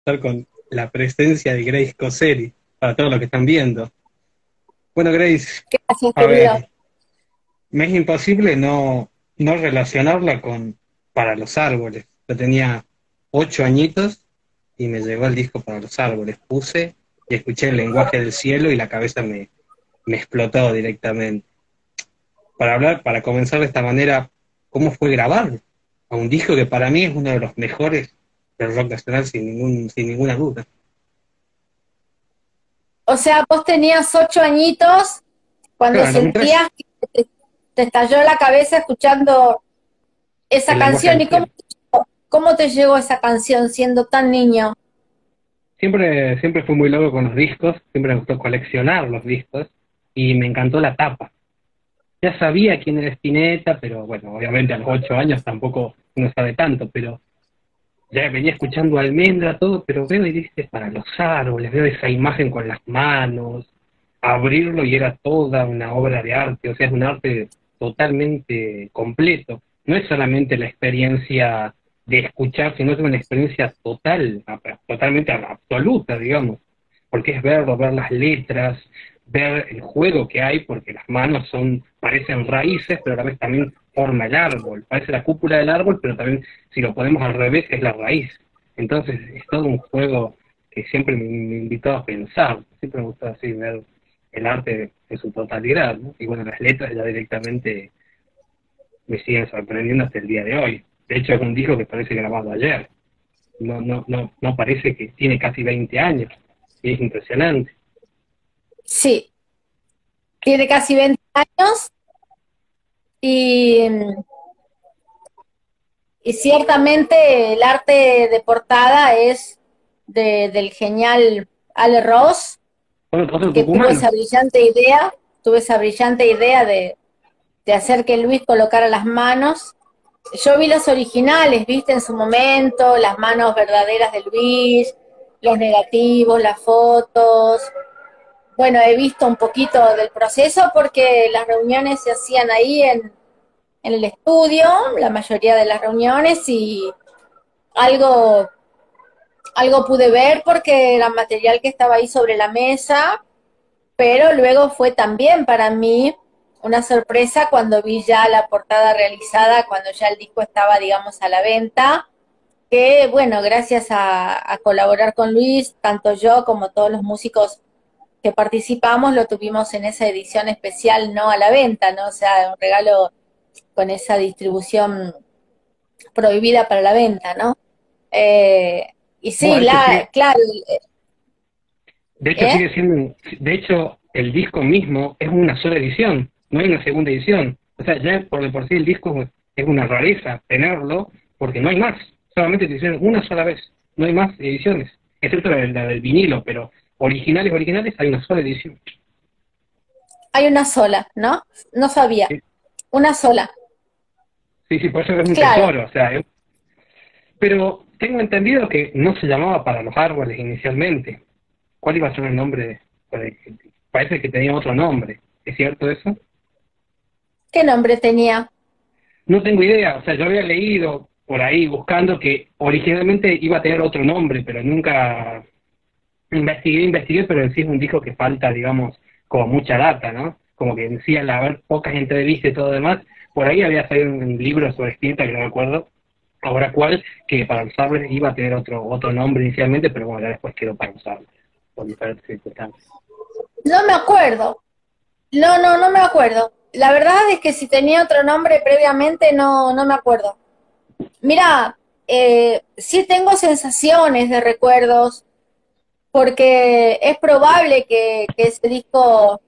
estar con la presencia de Grace Coseri, para todos los que están viendo. Bueno, Grace, a ver, me es imposible no, no relacionarla con Para los Árboles. Yo tenía ocho añitos y me llegó el disco Para los Árboles. Puse y escuché el lenguaje del cielo y la cabeza me, me explotó directamente. Para hablar, para comenzar de esta manera, ¿cómo fue grabar a un disco que para mí es uno de los mejores del rock nacional sin, ningún, sin ninguna duda? O sea, vos tenías ocho añitos cuando sentías que te, estalló la cabeza escuchando esa canción. ¿Y cómo, cómo te llegó esa canción siendo tan niño? Siempre, siempre fui muy loco con los discos, siempre me gustó coleccionar los discos y me encantó la tapa. Ya sabía quién era Spinetta, pero bueno, obviamente a los ocho años tampoco uno sabe tanto, pero ya venía escuchando almendra, todo, pero veo y dice para los árboles, veo esa imagen con las manos, abrirlo y era toda una obra de arte, o sea, es un arte totalmente completo. No es solamente la experiencia de escuchar, sino es una experiencia total, totalmente absoluta, digamos, porque es verlo, ver las letras, ver el juego que hay, porque las manos son, parecen raíces, pero a la vez también forma el árbol, parece la cúpula del árbol, pero también si lo ponemos al revés es la raíz. Entonces es todo un juego que siempre me, invitó a pensar, siempre me gustó así ver el arte en su totalidad, y bueno, las letras ya directamente me siguen sorprendiendo hasta el día de hoy. De hecho, es un disco que parece grabado ayer. No, no, no, no parece que tiene casi 20 años. Y es impresionante. Sí. Tiene casi 20 años. Y, y ciertamente el arte de portada es del genial Ale Ross, que tuvo esa brillante idea, tuvo esa brillante idea de, de hacer que Luis colocara las manos yo vi los originales, viste, en su momento, las manos verdaderas de Luis, los negativos, las fotos. Bueno, he visto un poquito del proceso porque las reuniones se hacían ahí en, en el estudio, la mayoría de las reuniones, y algo, algo pude ver porque era material que estaba ahí sobre la mesa, pero luego fue también para mí una sorpresa cuando vi ya la portada realizada, cuando ya el disco estaba, digamos, a la venta, que bueno, gracias a, colaborar con Luis, tanto yo como todos los músicos que participamos, lo tuvimos en esa edición especial, no a la venta, ¿no? O sea, un regalo con esa distribución prohibida para la venta, ¿no? Eh, y sí, la, claro. De hecho, ¿eh? sigue siendo, de hecho, el disco mismo es una sola edición no hay una segunda edición. O sea, ya por de por sí el disco es una rareza tenerlo, porque no hay más. Solamente te hicieron una sola vez. No hay más ediciones, excepto la, del vinilo, pero originales, originales, hay una sola edición. Hay una sola, ¿no? No sabía. Una sola. Sí, sí, por eso es un tesoro, o sea. Pero tengo entendido que no se llamaba para los árboles inicialmente. ¿Cuál iba a ser el nombre? Parece que tenía otro nombre. ¿Es cierto eso? ¿Qué nombre tenía? No tengo idea, o sea, yo había leído por ahí buscando que originalmente iba a tener otro nombre, pero nunca investigué, investigué, pero en sí es un disco que falta, digamos, como mucha data, ¿no? Como que sí al haber pocas entrevistas y todo demás, por ahí había salido un libro sobre Spinetta, que no me acuerdo ahora cuál, que para usarlo iba a tener otro otro nombre inicialmente, pero bueno, ya después quedó para usarlo, por diferentes circunstancias. No me acuerdo. No, no, no me acuerdo la verdad es que si tenía otro nombre previamente no, no me acuerdo. Mira, eh, sí tengo sensaciones de recuerdos, porque es probable que, ese disco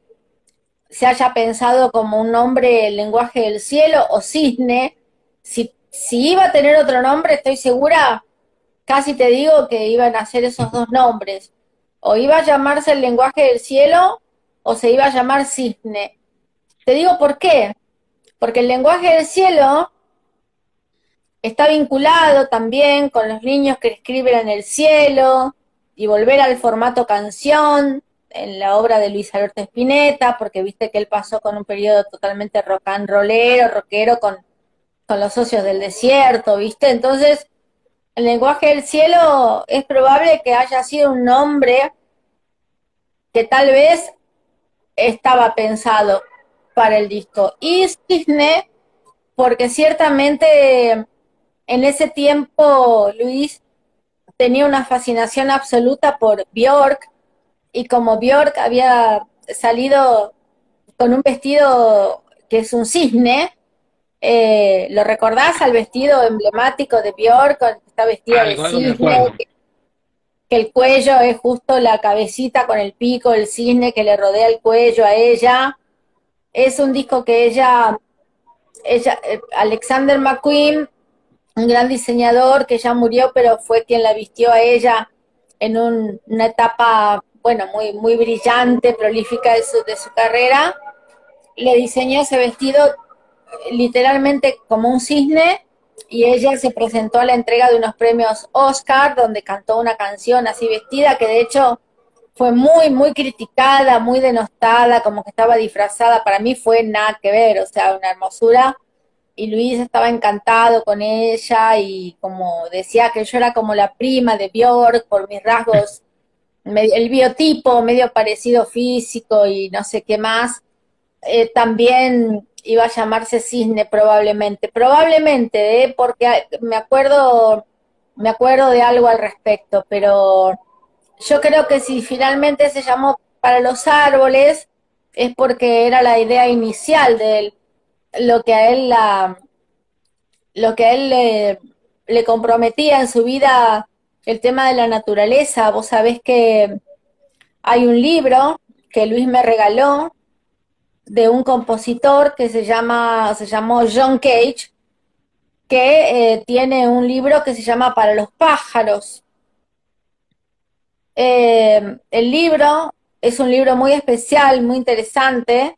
se haya pensado como un nombre el lenguaje del cielo o cisne. Si, iba a tener otro nombre, estoy segura, casi te digo que iban a ser esos dos nombres. O iba a llamarse el lenguaje del cielo o se iba a llamar cisne te digo por qué. Porque el lenguaje del cielo está vinculado también con los niños que escriben en el cielo y volver al formato canción en la obra de Luis Alberto Spinetta, porque viste que él pasó con un periodo totalmente rock and rollero, rockero con, con los socios del desierto, ¿viste? Entonces, el lenguaje del cielo es probable que haya sido un nombre que tal vez estaba pensado para el disco. Y cisne, porque ciertamente en ese tiempo Luis tenía una fascinación absoluta por Bjork y como Bjork había salido con un vestido que es un cisne, eh, ¿lo recordás al vestido emblemático de Bjork? Está vestida de cisne, que, el cuello es justo la cabecita con el pico del cisne que le rodea el cuello a ella. Es un disco que ella, ella eh, Alexander McQueen, un gran diseñador que ya murió, pero fue quien la vistió a ella en una etapa bueno, muy, muy brillante, prolífica de su, de su carrera, le diseñó ese vestido literalmente como un cisne y ella se presentó a la entrega de unos premios Oscar donde cantó una canción así vestida que de hecho fue muy, muy criticada, muy denostada, como que estaba disfrazada. Para mí fue nada que ver, o sea, una hermosura. Y Luis estaba encantado con ella y como decía que yo era como la prima de Björk por mis rasgos el biotipo medio parecido físico y no sé qué más, eh, también iba a llamarse cisne probablemente, probablemente, ¿eh? porque me acuerdo, me acuerdo de algo al respecto, pero yo creo que si finalmente se llamó para los árboles es porque era la idea inicial de lo que a él la, lo que a él le comprometía en su vida el tema de la naturaleza. Vos sabés que hay un libro que Luis me regaló de un compositor que se llama, se llamó John Cage, que eh, tiene un libro que se llama Para los pájaros. Eh, el libro es un libro muy especial, muy interesante,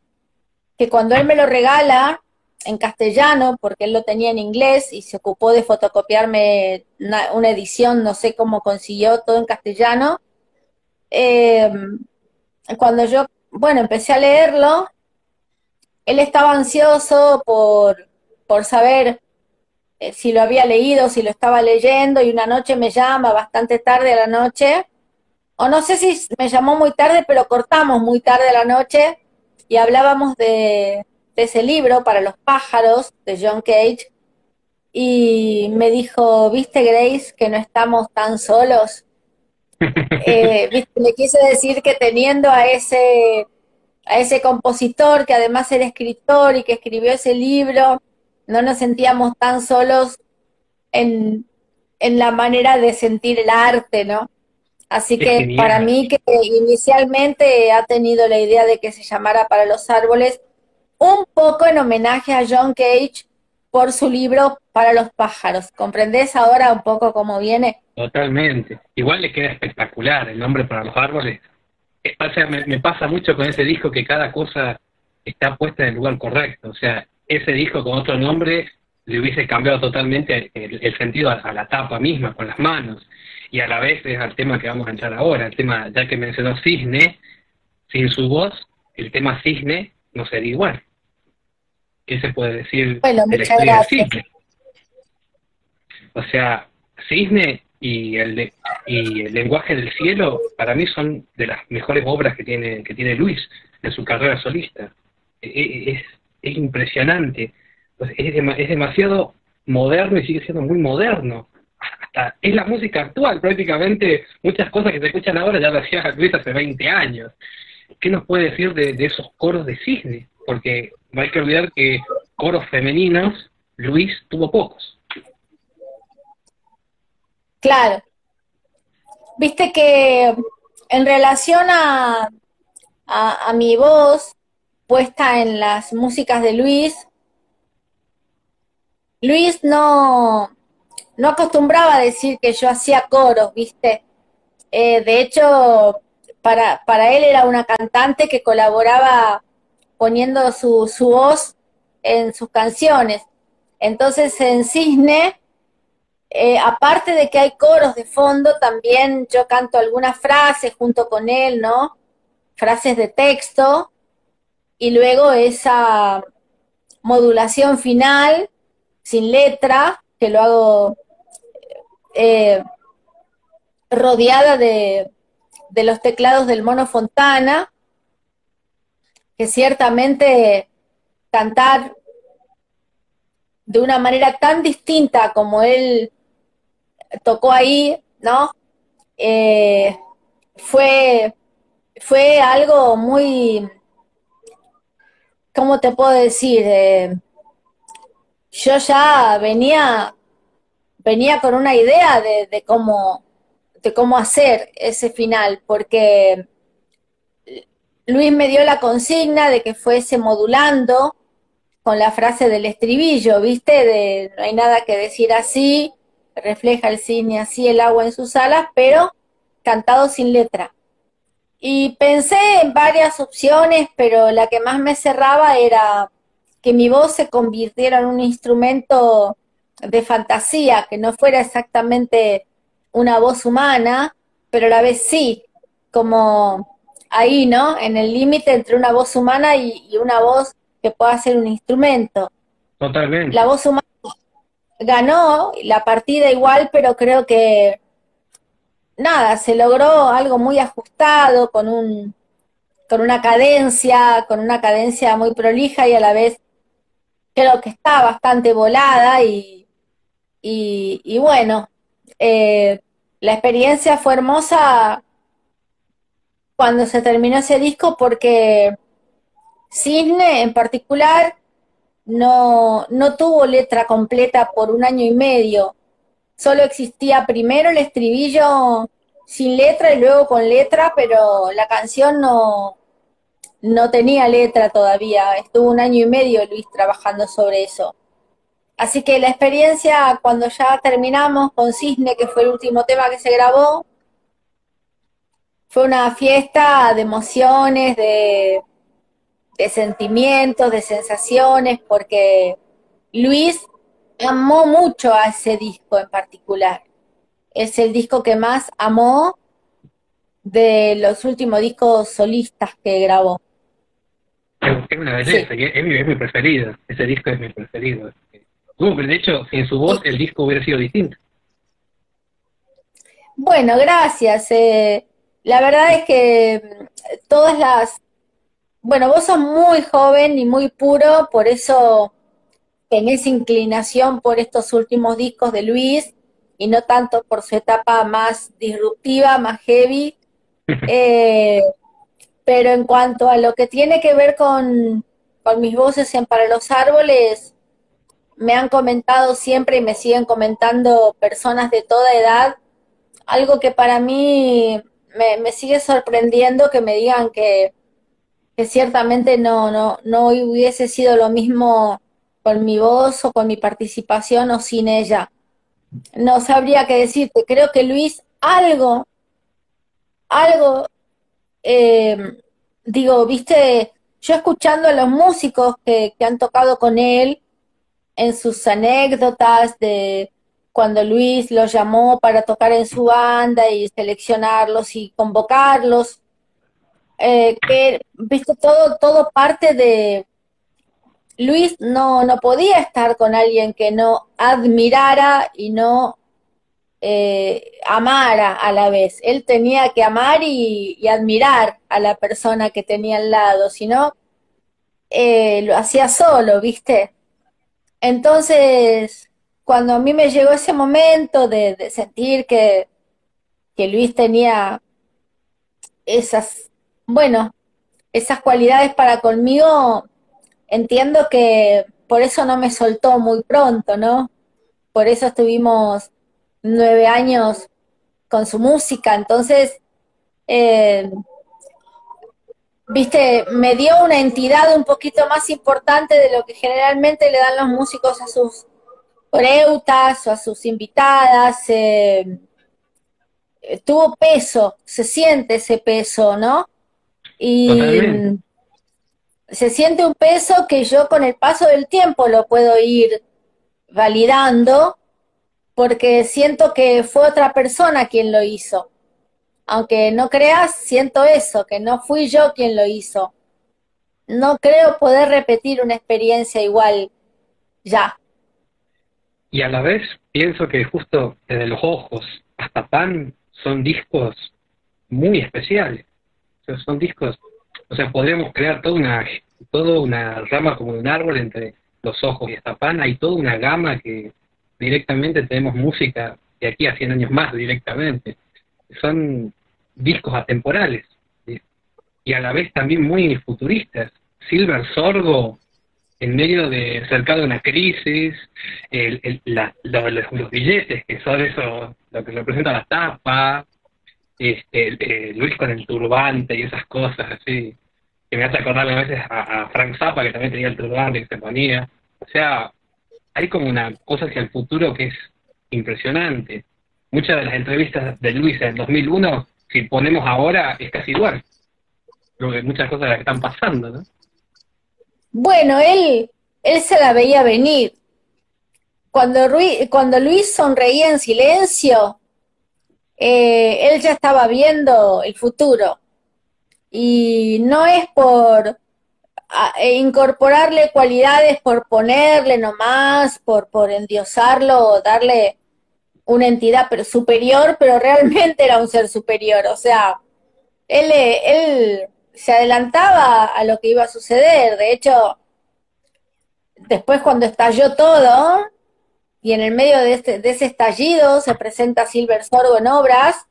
que cuando él me lo regala, en castellano, porque él lo tenía en inglés y se ocupó de fotocopiarme una, edición, no sé cómo consiguió todo en castellano. Eh, cuando yo, bueno, empecé a leerlo, él estaba ansioso por, por saber eh, si lo había leído, si lo estaba leyendo, y una noche me llama, bastante tarde a la noche, o no sé si me llamó muy tarde, pero cortamos muy tarde a la noche y hablábamos de, de ese libro para los pájaros de John Cage y me dijo, viste Grace, que no estamos tan solos. eh, ¿viste? Le quise decir que teniendo a ese, a ese compositor que además era escritor y que escribió ese libro, no nos sentíamos tan solos en, en la manera de sentir el arte, ¿no? Así que para mí que inicialmente ha tenido la idea de que se llamara para los árboles, un poco en homenaje a John Cage por su libro Para los pájaros. ¿Comprendés ahora un poco cómo viene? Totalmente. Igual le queda espectacular el nombre para los árboles. Eh, o sea, me, pasa mucho con ese disco que cada cosa está puesta en el lugar correcto. O sea, ese disco con otro nombre le hubiese cambiado totalmente el, sentido a, la tapa misma, con las manos. Y a la vez es al tema que vamos a entrar ahora, el tema, ya que mencionó Cisne, sin su voz, el tema Cisne no sería igual. ¿Qué se puede decir bueno, de la cisne? O sea, cisne y el, y el lenguaje del cielo para mí son de las mejores obras que tiene, que tiene Luis en su carrera solista. E, e, es, es impresionante. Pues es, es demasiado moderno y sigue siendo muy moderno. Hasta es la música actual, prácticamente muchas cosas que se escuchan ahora ya las hacía Luis hace 20 años. ¿Qué nos puede decir de, esos coros de cisne? Porque no hay que olvidar que coros femeninos, Luis tuvo pocos. Claro. Viste que en relación a, a, mi voz puesta en las músicas de Luis, Luis no, no acostumbraba a decir que yo hacía coros, ¿viste? Eh, de hecho, para, para él era una cantante que colaboraba poniendo su, su voz en sus canciones. Entonces en Cisne, eh, aparte de que hay coros de fondo, también yo canto algunas frases junto con él, ¿no? Frases de texto, y luego esa modulación final, sin letra, que lo hago eh, rodeada de, de los teclados del Mono Fontana, que ciertamente cantar de una manera tan distinta como él tocó ahí, ¿no? Eh, fue, fue algo muy, ¿cómo te puedo decir? Eh, yo ya venía, venía con una idea de, de, cómo, cómo hacer ese final, porque Luis me dio la consigna de que fuese modulando con la frase del estribillo, ¿viste? De no hay nada que decir así, refleja el cine así el agua en sus alas, pero cantado sin letra. Y pensé en varias opciones, pero la que más me cerraba era que mi voz se convirtiera en un instrumento de fantasía, que no fuera exactamente una voz humana, pero a la vez sí, como ahí, ¿no? En el límite entre una voz humana y, una voz que pueda ser un instrumento. Totalmente. La voz humana ganó la partida igual, pero creo que nada, se logró algo muy ajustado, con un con una cadencia, con una cadencia muy prolija y a la vez creo que está bastante volada y, y, bueno, eh, la experiencia fue hermosa cuando se terminó ese disco porque Cisne en particular no, no tuvo letra completa por un año y medio. Solo existía primero el estribillo sin letra y luego con letra, pero la canción no, no tenía letra todavía. Estuvo un año y medio Luis trabajando sobre eso. Así que la experiencia cuando ya terminamos con Cisne, que fue el último tema que se grabó, fue una fiesta de emociones, de, de sentimientos, de sensaciones, porque Luis amó mucho a ese disco en particular. Es el disco que más amó de los últimos discos solistas que grabó. Es una belleza, es, mi, preferido, ese disco es mi preferido. De hecho, sin su voz el disco hubiera sido distinto. Bueno, gracias. Eh, la verdad es que todas las bueno, vos sos muy joven y muy puro, por eso tenés inclinación por estos últimos discos de Luis y no tanto por su etapa más disruptiva, más heavy. Eh, pero en cuanto a lo que tiene que ver con, con mis voces en Para los Árboles, me han comentado siempre y me siguen comentando personas de toda edad, algo que para mí me, sigue sorprendiendo que me digan que que ciertamente no, no, no hubiese sido lo mismo con mi voz o con mi participación o sin ella. No sabría qué decirte. Creo que Luis algo, algo, eh, digo, viste, yo escuchando a los músicos que, que han tocado con él en sus anécdotas de cuando Luis los llamó para tocar en su banda y seleccionarlos y convocarlos, eh, que, viste, todo, todo parte de... Luis no, no podía estar con alguien que no admirara y no eh, amara a la vez. Él tenía que amar y, admirar a la persona que tenía al lado, si no, eh, lo hacía solo, ¿viste? Entonces, cuando a mí me llegó ese momento de, sentir que, que Luis tenía esas bueno, esas cualidades para conmigo, entiendo que por eso no me soltó muy pronto, ¿no? Por eso estuvimos nueve años con su música, entonces, eh, viste, me dio una entidad un poquito más importante de lo que generalmente le dan los músicos a sus coreutas o a sus invitadas. Eh, tuvo peso, se siente ese peso, ¿no? Y se siente un peso que yo con el paso del tiempo lo puedo ir validando porque siento que fue otra persona quien lo hizo. Aunque no creas, siento eso, que no fui yo quien lo hizo. No creo poder repetir una experiencia igual ya. y a la vez pienso que justo desde los ojos hasta Pan son discos muy especiales. Son discos, o sea, podríamos crear toda una, toda una rama como un árbol entre los ojos y hasta Pan. Hay toda una gama que directamente tenemos música de aquí a 100 años más directamente. Son discos atemporales y a la vez también muy futuristas. Silver Sorgo en medio de cercado de una crisis, los, billetes que son eso, lo que representa la tapa, este, Luis con el turbante y esas cosas así, que me hace acordar a veces a, Frank Zappa que también tenía el turbante que se ponía. O sea, hay como una cosa hacia el futuro que es impresionante. Muchas de las entrevistas de Luis en 2001, si ponemos ahora, es casi igual. Lo que muchas cosas que están pasando, ¿no? Bueno, él, él se la veía venir. Cuando, cuando Luis sonreía en silencio, eh, él ya estaba viendo el futuro. Y no es por e incorporarle cualidades, por ponerle nomás, por, por endiosarlo, darle una entidad superior, pero realmente era un ser superior. O sea, él, él se adelantaba a lo que iba a suceder. De hecho, después cuando estalló todo, y en el medio de, este, de ese estallido se presenta Silver Sorgo en obras,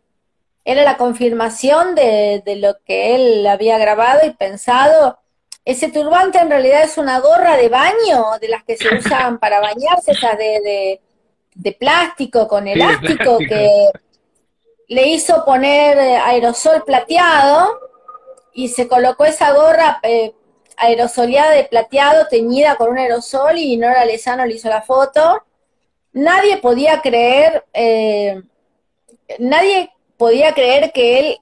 era la confirmación de, de, lo que él había grabado y pensado. Ese turbante en realidad es una gorra de baño, de las que se usan para bañarse, esas de, plástico con elástico, que le hizo poner aerosol plateado y se colocó esa gorra eh, aerosoleada de plateado, teñida con un aerosol, y Nora Lezano le hizo la foto. Nadie podía creer, eh, nadie podía creer que él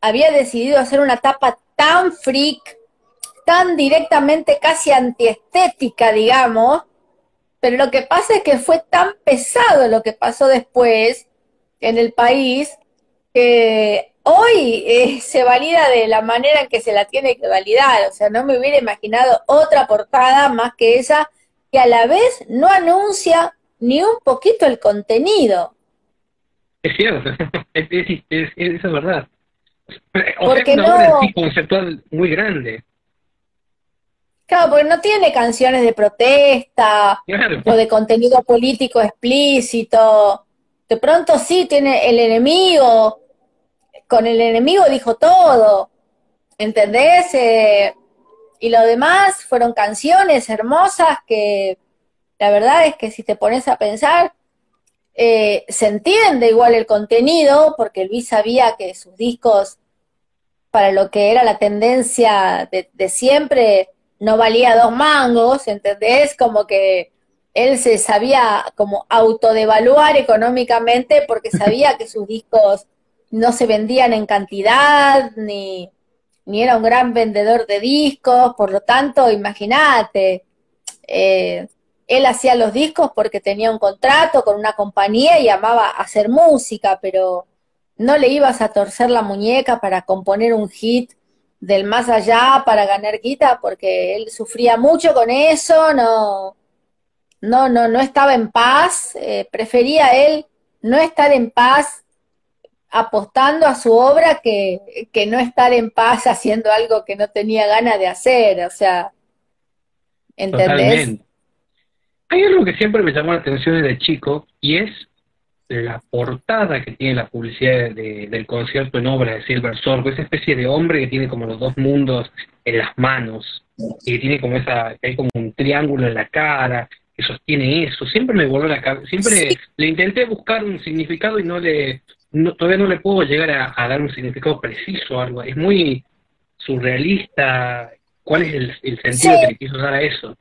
había decidido hacer una tapa tan freak, tan directamente casi antiestética, digamos, pero lo que pasa es que fue tan pesado lo que pasó después en el país que hoy eh, se valida de la manera en que se la tiene que validar. O sea, no me hubiera imaginado otra portada más que esa que a la vez no anuncia ni un poquito el contenido. Es cierto, es, eso es verdad. O porque sea, una no, obra conceptual muy grande. Claro, porque no tiene canciones de protesta o de contenido político explícito. De pronto sí tiene el enemigo, con el enemigo dijo todo, ¿entendés? Eh, y lo demás fueron canciones hermosas que la verdad es que si te pones a pensar, eh, se entiende igual el contenido, porque Luis sabía que sus discos, para lo que era la tendencia de, de siempre, no valía dos mangos, ¿entendés? Como que él se sabía como autodevaluar económicamente porque sabía que sus discos no se vendían en cantidad, ni, ni era un gran vendedor de discos, por lo tanto, imagínate, eh, él hacía los discos porque tenía un contrato con una compañía y amaba hacer música, pero no le ibas a torcer la muñeca para componer un hit del más allá para ganar guita, porque él sufría mucho con eso, no, no, no, no estaba en paz, eh, prefería él no estar en paz apostando a su obra que, no estar en paz haciendo algo que no tenía ganas de hacer, o sea, ¿entendés? Hay algo que siempre me llamó la atención desde chico y es la portada que tiene la publicidad del concierto en obra de Silver Sorgo, esa especie de hombre que tiene como los dos mundos en las manos y que tiene como esa, que hay como un triángulo en la cara, que sostiene eso, siempre me voló la cabeza, siempre le intenté buscar un significado y no le, todavía no le puedo llegar a, dar un significado preciso algo. Es muy surrealista. ¿Cuál es el, sentido que le quiso dar a eso?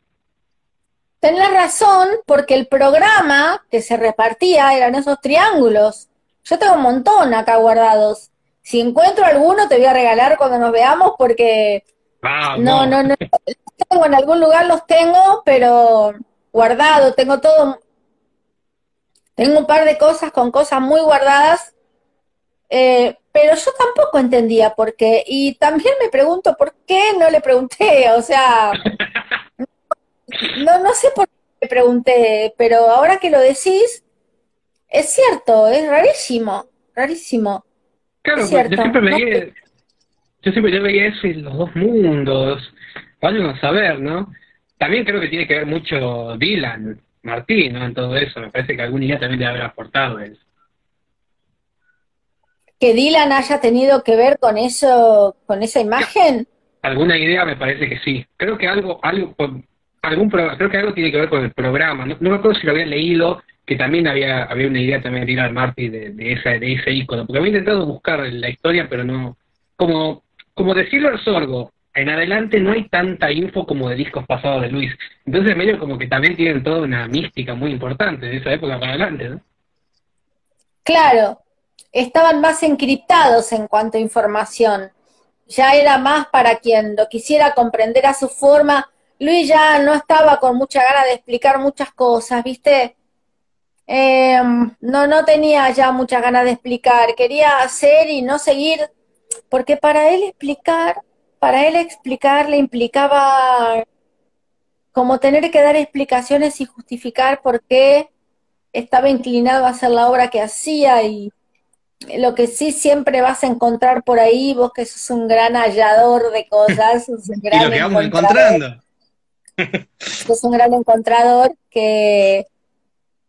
Tenés razón, porque el programa que se repartía eran esos triángulos. Yo tengo un montón acá guardados. Si encuentro alguno, te voy a regalar cuando nos veamos, porque. no, no, no. Tengo, en algún lugar los tengo, pero guardado. Tengo todo. Tengo un par de cosas con cosas muy guardadas eh, pero yo tampoco entendía por qué. Y también me pregunto por qué no le pregunté. O sea, no, no sé por qué pregunté, pero ahora que lo decís, es cierto, es rarísimo, rarísimo. Claro, yo siempre veía, yo siempre veía eso en los dos mundos, vayan a saber, ¿no? También creo que tiene que ver mucho Dylan, Martín, ¿no? En todo eso, me parece que algún día también debe haber aportado eso. ¿Que Dylan haya tenido que ver con eso, con esa imagen? Alguna idea me parece que sí. Creo que algo, algo, algún creo que algo tiene que ver con el programa. No, me acuerdo si lo había leído, que también había, había una idea también de Dylan Martín de, de, esa, de ese icono, porque había intentado buscar la historia, pero no, como, como decirlo al sordo, en adelante no hay tanta info como de discos pasados de Luis. Entonces medio como que también tienen toda una mística muy importante de esa época para adelante, ¿no? Claro, estaban más encriptados en cuanto a información. Ya era más para quien lo quisiera comprender a su forma. Luis ya no estaba con mucha gana de explicar muchas cosas, ¿viste? Em, no, no tenía ya mucha ganas de explicar. Quería hacer y no seguir, porque para él explicar para él explicarle implicaba como tener que dar explicaciones y justificar por qué estaba inclinado a hacer la obra que hacía y lo que sí siempre vas a encontrar por ahí, vos que sos un gran hallador de cosas, un gran y lo que vamos encontrando. Sos un gran encontrador que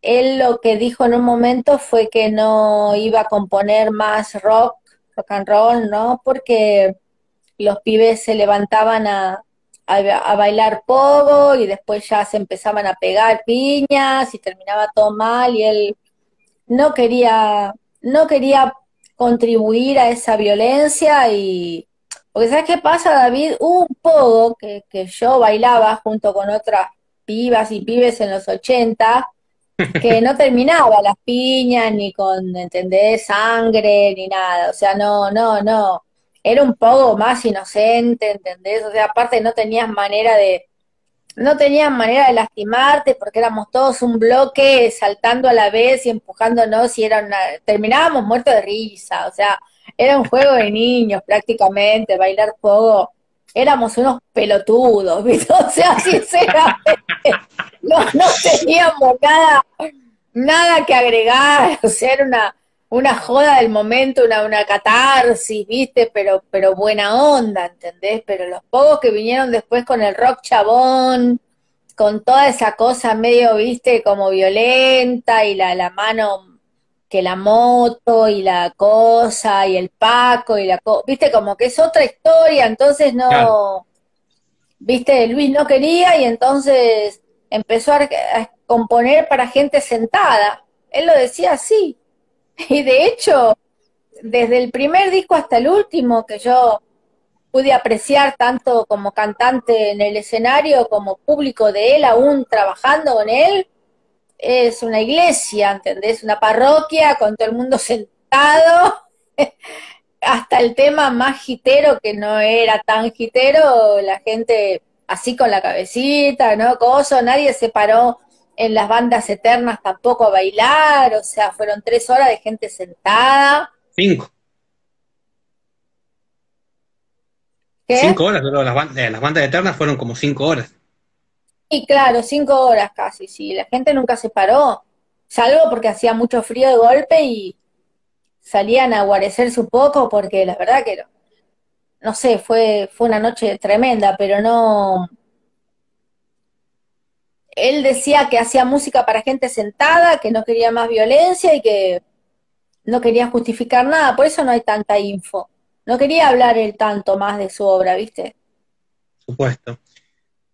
él lo que dijo en un momento fue que no iba a componer más rock, rock and roll, ¿no? Porque los pibes se levantaban a, a, bailar pogo y después ya se empezaban a pegar piñas y terminaba todo mal y él no quería, no quería contribuir a esa violencia y porque ¿sabes qué pasa, David? un pogo que, que yo bailaba junto con otras pibas y pibes en los 80 que no terminaba las piñas ni con, ¿entendés? Sangre ni nada, o sea, no, no, no era un poco más inocente, ¿entendés? O sea, aparte no tenías manera de, no tenías manera de lastimarte porque éramos todos un bloque saltando a la vez y empujándonos y era terminábamos muertos de risa, o sea, era un juego de niños prácticamente, bailar poco, éramos unos pelotudos, ¿viste? O sea, sinceramente, no, no teníamos nada, nada que agregar, o sea, era una, una joda del momento, una, una catarsis, ¿viste? Pero, pero buena onda, ¿entendés? Pero los pocos que vinieron después con el rock chabón, con toda esa cosa medio, ¿viste? Como violenta y la, la mano que la moto y la cosa y el Paco y la cosa, ¿viste? Como que es otra historia, entonces no, ¿viste? Luis no quería y entonces empezó a componer para gente sentada. Él lo decía así Y de hecho, desde el primer disco hasta el último que yo pude apreciar tanto como cantante en el escenario como público de él, aún trabajando con él, es una iglesia, ¿entendés? Una parroquia con todo el mundo sentado, hasta el tema más gitero que no era tan gitero, la gente así con la cabecita, ¿no? Coso, nadie se paró en las bandas eternas tampoco a bailar, o sea, fueron tres horas de gente sentada. Cinco. ¿Qué? Cinco horas, pero las, eh, las bandas eternas fueron como cinco horas. Sí, claro, cinco horas casi, sí. La gente nunca se paró, salvo porque hacía mucho frío de golpe y salían a guarecerse un poco, porque la verdad que no, no sé, fue, fue una noche tremenda, pero no, él decía que hacía música para gente sentada, que no quería más violencia y que no quería justificar nada, por eso no hay tanta info. No quería hablar él tanto más de su obra, ¿viste? Supuesto.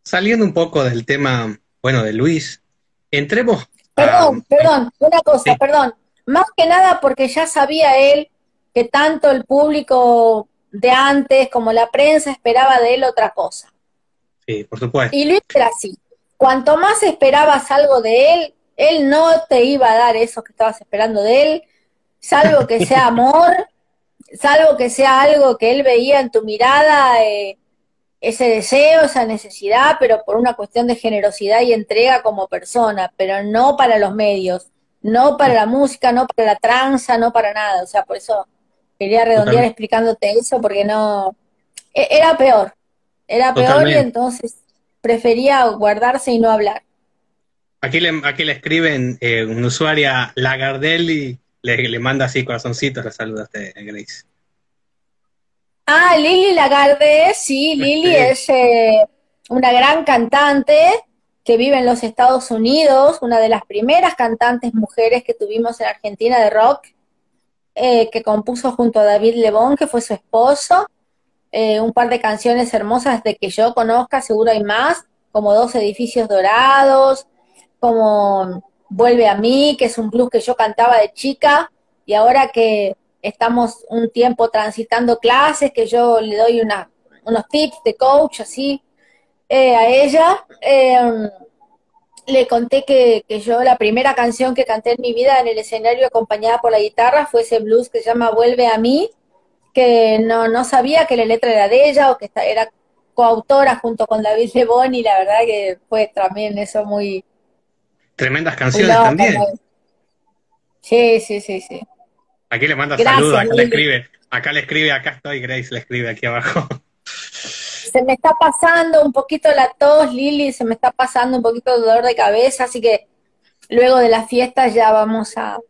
Saliendo un poco del tema, bueno, de Luis, entremos. Perdón, perdón, una cosa, perdón. Más que nada porque ya sabía él que tanto el público de antes como la prensa esperaba de él otra cosa. Sí, por supuesto. Y Luis era así cuanto más esperabas algo de él, él no te iba a dar eso que estabas esperando de él, salvo que sea amor, salvo que sea algo que él veía en tu mirada, eh, ese deseo, esa necesidad, pero por una cuestión de generosidad y entrega como persona, pero no para los medios, no para la música, no para la tranza, no para nada. O sea, por eso quería redondear explicándote eso, porque no. E-, era peor, era peor y entonces prefería guardarse y no hablar. Aquí le, aquí le escriben eh, un usuaria Lagardelli, le, le manda así corazoncitos, le saluda a Grace. Ah, Lili Lagarde, sí, Lili es eh, una gran cantante que vive en los Estados Unidos, una de las primeras cantantes mujeres que tuvimos en Argentina de rock, eh, que compuso junto a David Lebón, que fue su esposo, un par de canciones hermosas de que yo conozca, seguro hay más, como Dos Edificios Dorados, como Vuelve a mí, que es un blues que yo cantaba de chica, y ahora que estamos un tiempo transitando clases, que yo le doy unos tips de coach así eh, a ella, em, le conté que, que, yo la primera canción que canté en mi vida en el escenario acompañada por la guitarra fue ese blues que se llama Vuelve a mí, que no, no sabía que la letra era de ella o que era coautora junto con David Lebón y la verdad que fue también eso muy... Tremendas canciones también. Sí, sí, sí, sí. Aquí le manda saludos, acá le escribe, acá le escribe, acá estoy, Grace le escribe aquí abajo. Se me está pasando un poquito la tos, Lili, se me está pasando un poquito de dolor de cabeza, así que luego de la fiesta ya vamos a,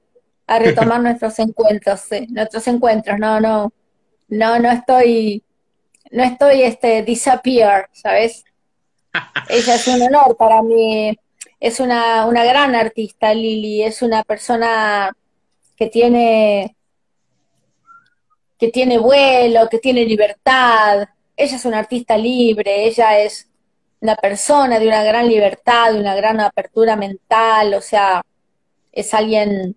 a retomar nuestros encuentros, sí, nuestros encuentros, no, no, no, no estoy no estoy este disappear, ¿sabes? Ella es un honor para mí. Es una, una gran artista, Lili. Es una persona que tiene que tiene vuelo, que tiene libertad. Ella es una artista libre, ella es una persona de una gran libertad, de una gran apertura mental, o sea, es alguien,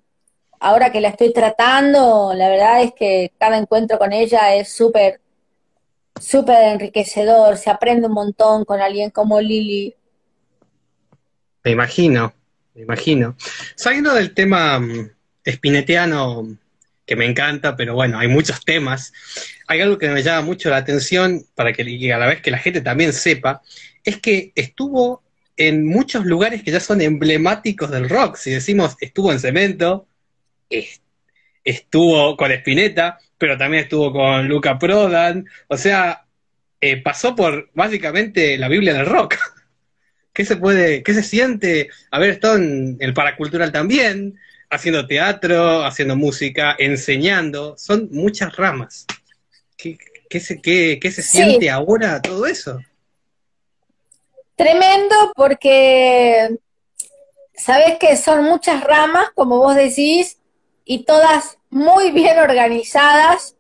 ahora que la estoy tratando, la verdad es que cada encuentro con ella es súper súper enriquecedor, se aprende un montón con alguien como Lili. Me imagino, me imagino. Saliendo del tema mm, espineteano, que me encanta, pero bueno, hay muchos temas, hay algo que me llama mucho la atención para que y a la vez que la gente también sepa, es que estuvo en muchos lugares que ya son emblemáticos del rock. Si decimos estuvo en Cemento, estuvo con Spinetta, pero también estuvo con Luca Prodan, o sea, eh, pasó por básicamente la Biblia del rock. ¿Qué se puede, qué se siente haber estado en el paracultural también, haciendo teatro, haciendo música, enseñando? Son muchas ramas. ¿Qué, se, qué, se siente ahora todo eso? Tremendo porque sabes que son muchas ramas, como vos decís, y todas muy bien organizadas.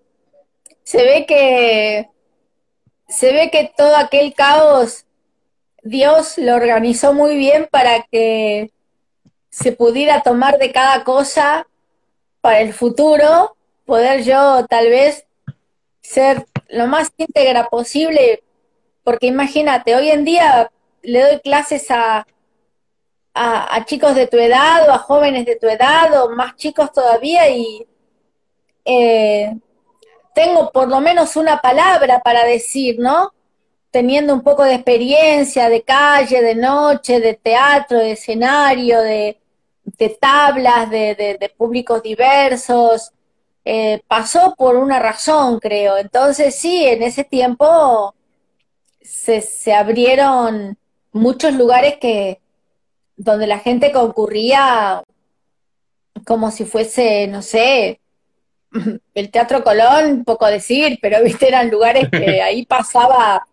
Se ve que se ve que todo aquel caos Dios lo organizó muy bien para que se pudiera tomar de cada cosa para el futuro, poder yo tal vez ser lo más íntegra posible, porque imagínate, hoy en día le doy clases a, a, chicos de tu edad o a jóvenes de tu edad o más chicos todavía y eh, tengo por lo menos una palabra para decir, ¿no? Teniendo un poco de experiencia de calle, de noche, de teatro, de escenario, de, tablas, de, públicos diversos, eh, pasó por una razón, creo. Entonces sí, en ese tiempo se, se abrieron muchos lugares que, donde la gente concurría como si fuese, no sé, el Teatro Colón, poco decir, pero viste, eran lugares que ahí pasaba,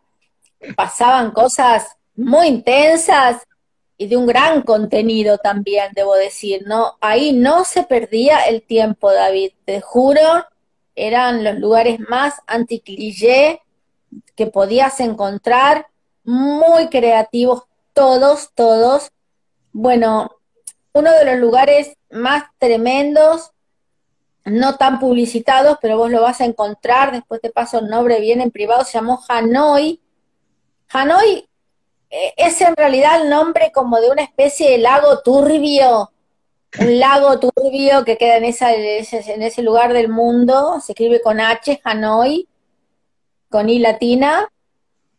pasaban cosas muy intensas y de un gran contenido también, debo decir, ¿no? Ahí no se perdía el tiempo, David, te juro, eran los lugares más anticlillé que podías encontrar, muy creativos, todos, todos, bueno, uno de los lugares más tremendos, no tan publicitados, pero vos lo vas a encontrar, después te paso el nombre bien en privado, se llamó Hanoi. Hanoi es en realidad el nombre como de una especie de lago turbio, un lago turbio que queda en, esa, en ese lugar del mundo, se escribe con H, Hanoi, con I latina.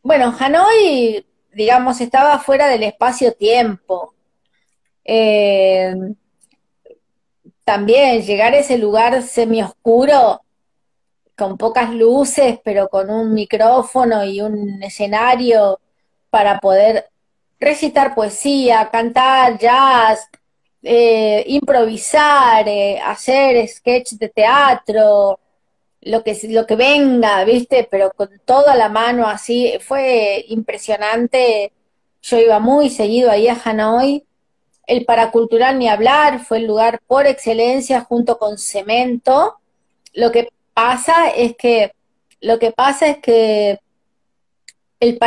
Bueno, Hanoi, digamos, estaba fuera del espacio-tiempo, eh, también llegar a ese lugar semioscuro, con pocas luces, pero con un micrófono y un escenario para poder recitar poesía, cantar jazz, eh, improvisar, eh, hacer sketch de teatro, lo que, lo que venga, ¿viste? Pero con toda la mano así, fue impresionante. Yo iba muy seguido ahí a Hanoi. El paracultural ni hablar, fue el lugar por excelencia junto con Cemento. Lo que pasa es que, lo que pasa es que el,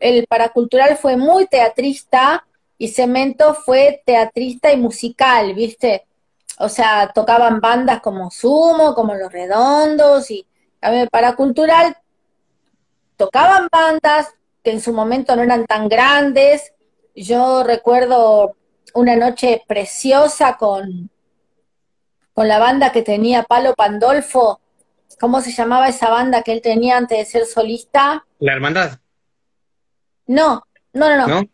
el paracultural fue muy teatrista y Cemento fue teatrista y musical, ¿viste? O sea, tocaban bandas como Sumo, como Los Redondos, y a paracultural tocaban bandas que en su momento no eran tan grandes. Yo recuerdo una noche preciosa con, con la banda que tenía Palo Pandolfo. ¿Cómo se llamaba esa banda que él tenía antes de ser solista? La Hermandad. No, no, no, no. No,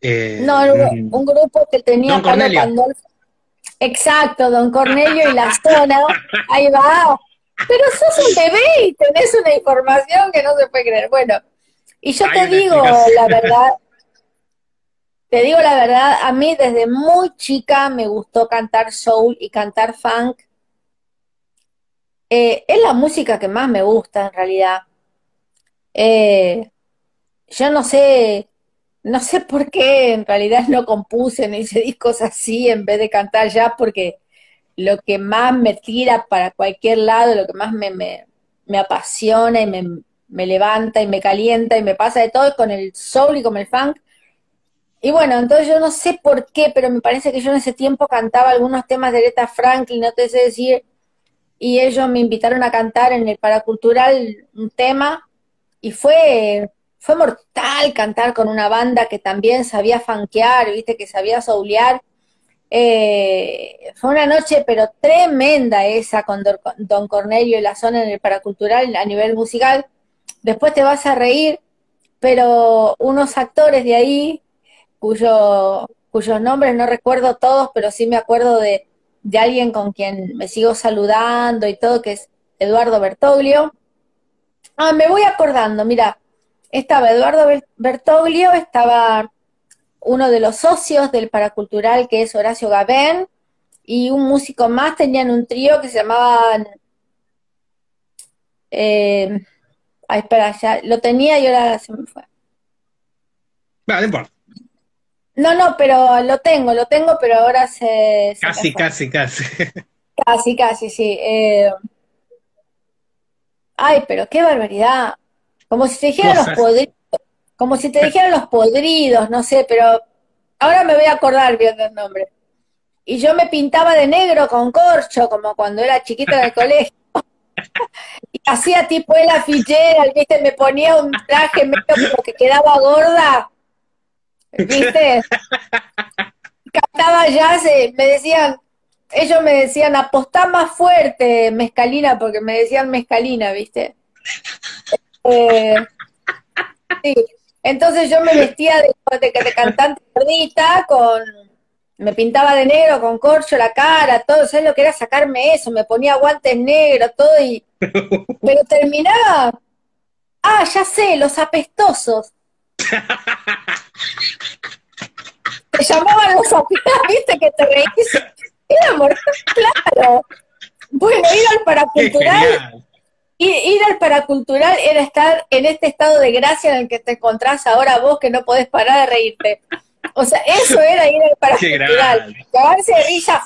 eh, no un, un, grupo que tenía Palo Pandolfo. Exacto, don Cornelio y la zona, ahí va. Pero sos un bebé y tenés una información que no se puede creer. Bueno, y yo te digo la verdad, te digo la verdad, a mí desde muy chica me gustó cantar soul y cantar funk. Eh, es la música que más me gusta en realidad. Eh, yo no sé no sé por qué en realidad no compuse ni hice discos así en vez de cantar ya, porque lo que más me tira para cualquier lado, lo que más me, me, me apasiona y me, me, levanta y me calienta y me pasa de todo es con el soul y con el funk. Y bueno, entonces yo no sé por qué, pero me parece que yo en ese tiempo cantaba algunos temas de Aretha Franklin, no te sé decir, y ellos me invitaron a cantar en el Paracultural un tema, y fue fue mortal cantar con una banda que también sabía fanquear, viste, que sabía soulear. Eh, fue una noche, pero tremenda esa con Don Cornelio y la zona en el paracultural a nivel musical. Después te vas a reír, pero unos actores de ahí, cuyo, cuyos nombres no recuerdo todos, pero sí me acuerdo de, de alguien con quien me sigo saludando y todo, que es Eduardo Bertoglio. Ah, me voy acordando, mira, estaba Eduardo Bertoglio, estaba uno de los socios del Paracultural, que es Horacio Gabén, y un músico más, tenían un trío que se llamaban... Eh, ay, espera, ya lo tenía y ahora se me fue. no importa. No, no, pero lo tengo, lo tengo, pero ahora se... casi, casi, casi. Casi, casi, sí. Eh, ay, pero qué barbaridad. Como si te dijeran los podridos, como si te dijeran los podridos, no sé, pero ahora me voy a acordar bien del nombre. Y yo me pintaba de negro con corcho, como cuando era chiquita en el colegio. y hacía tipo el afichera, ¿viste? Me ponía un traje medio como que quedaba gorda, ¿viste? Cantaba jazz, me decían, ellos me decían, apostá más fuerte, mezcalina, porque me decían mezcalina, ¿viste? Eh, sí. Entonces yo me vestía de, de, cantante gordita, con, me pintaba de negro, con corcho la cara, todo, ¿sabes lo que era sacarme eso? Me ponía guantes negros, todo, y, pero terminaba, ah, ya sé, los apestosos. Se llamaban los apestosos, viste que te reís. Era mortal, claro. Bueno, ir al paracultural Ir, al paracultural era estar en este estado de gracia en el que te encontrás ahora vos que no podés parar de reírte. O sea, eso era ir al paracultural. Cagarse de risa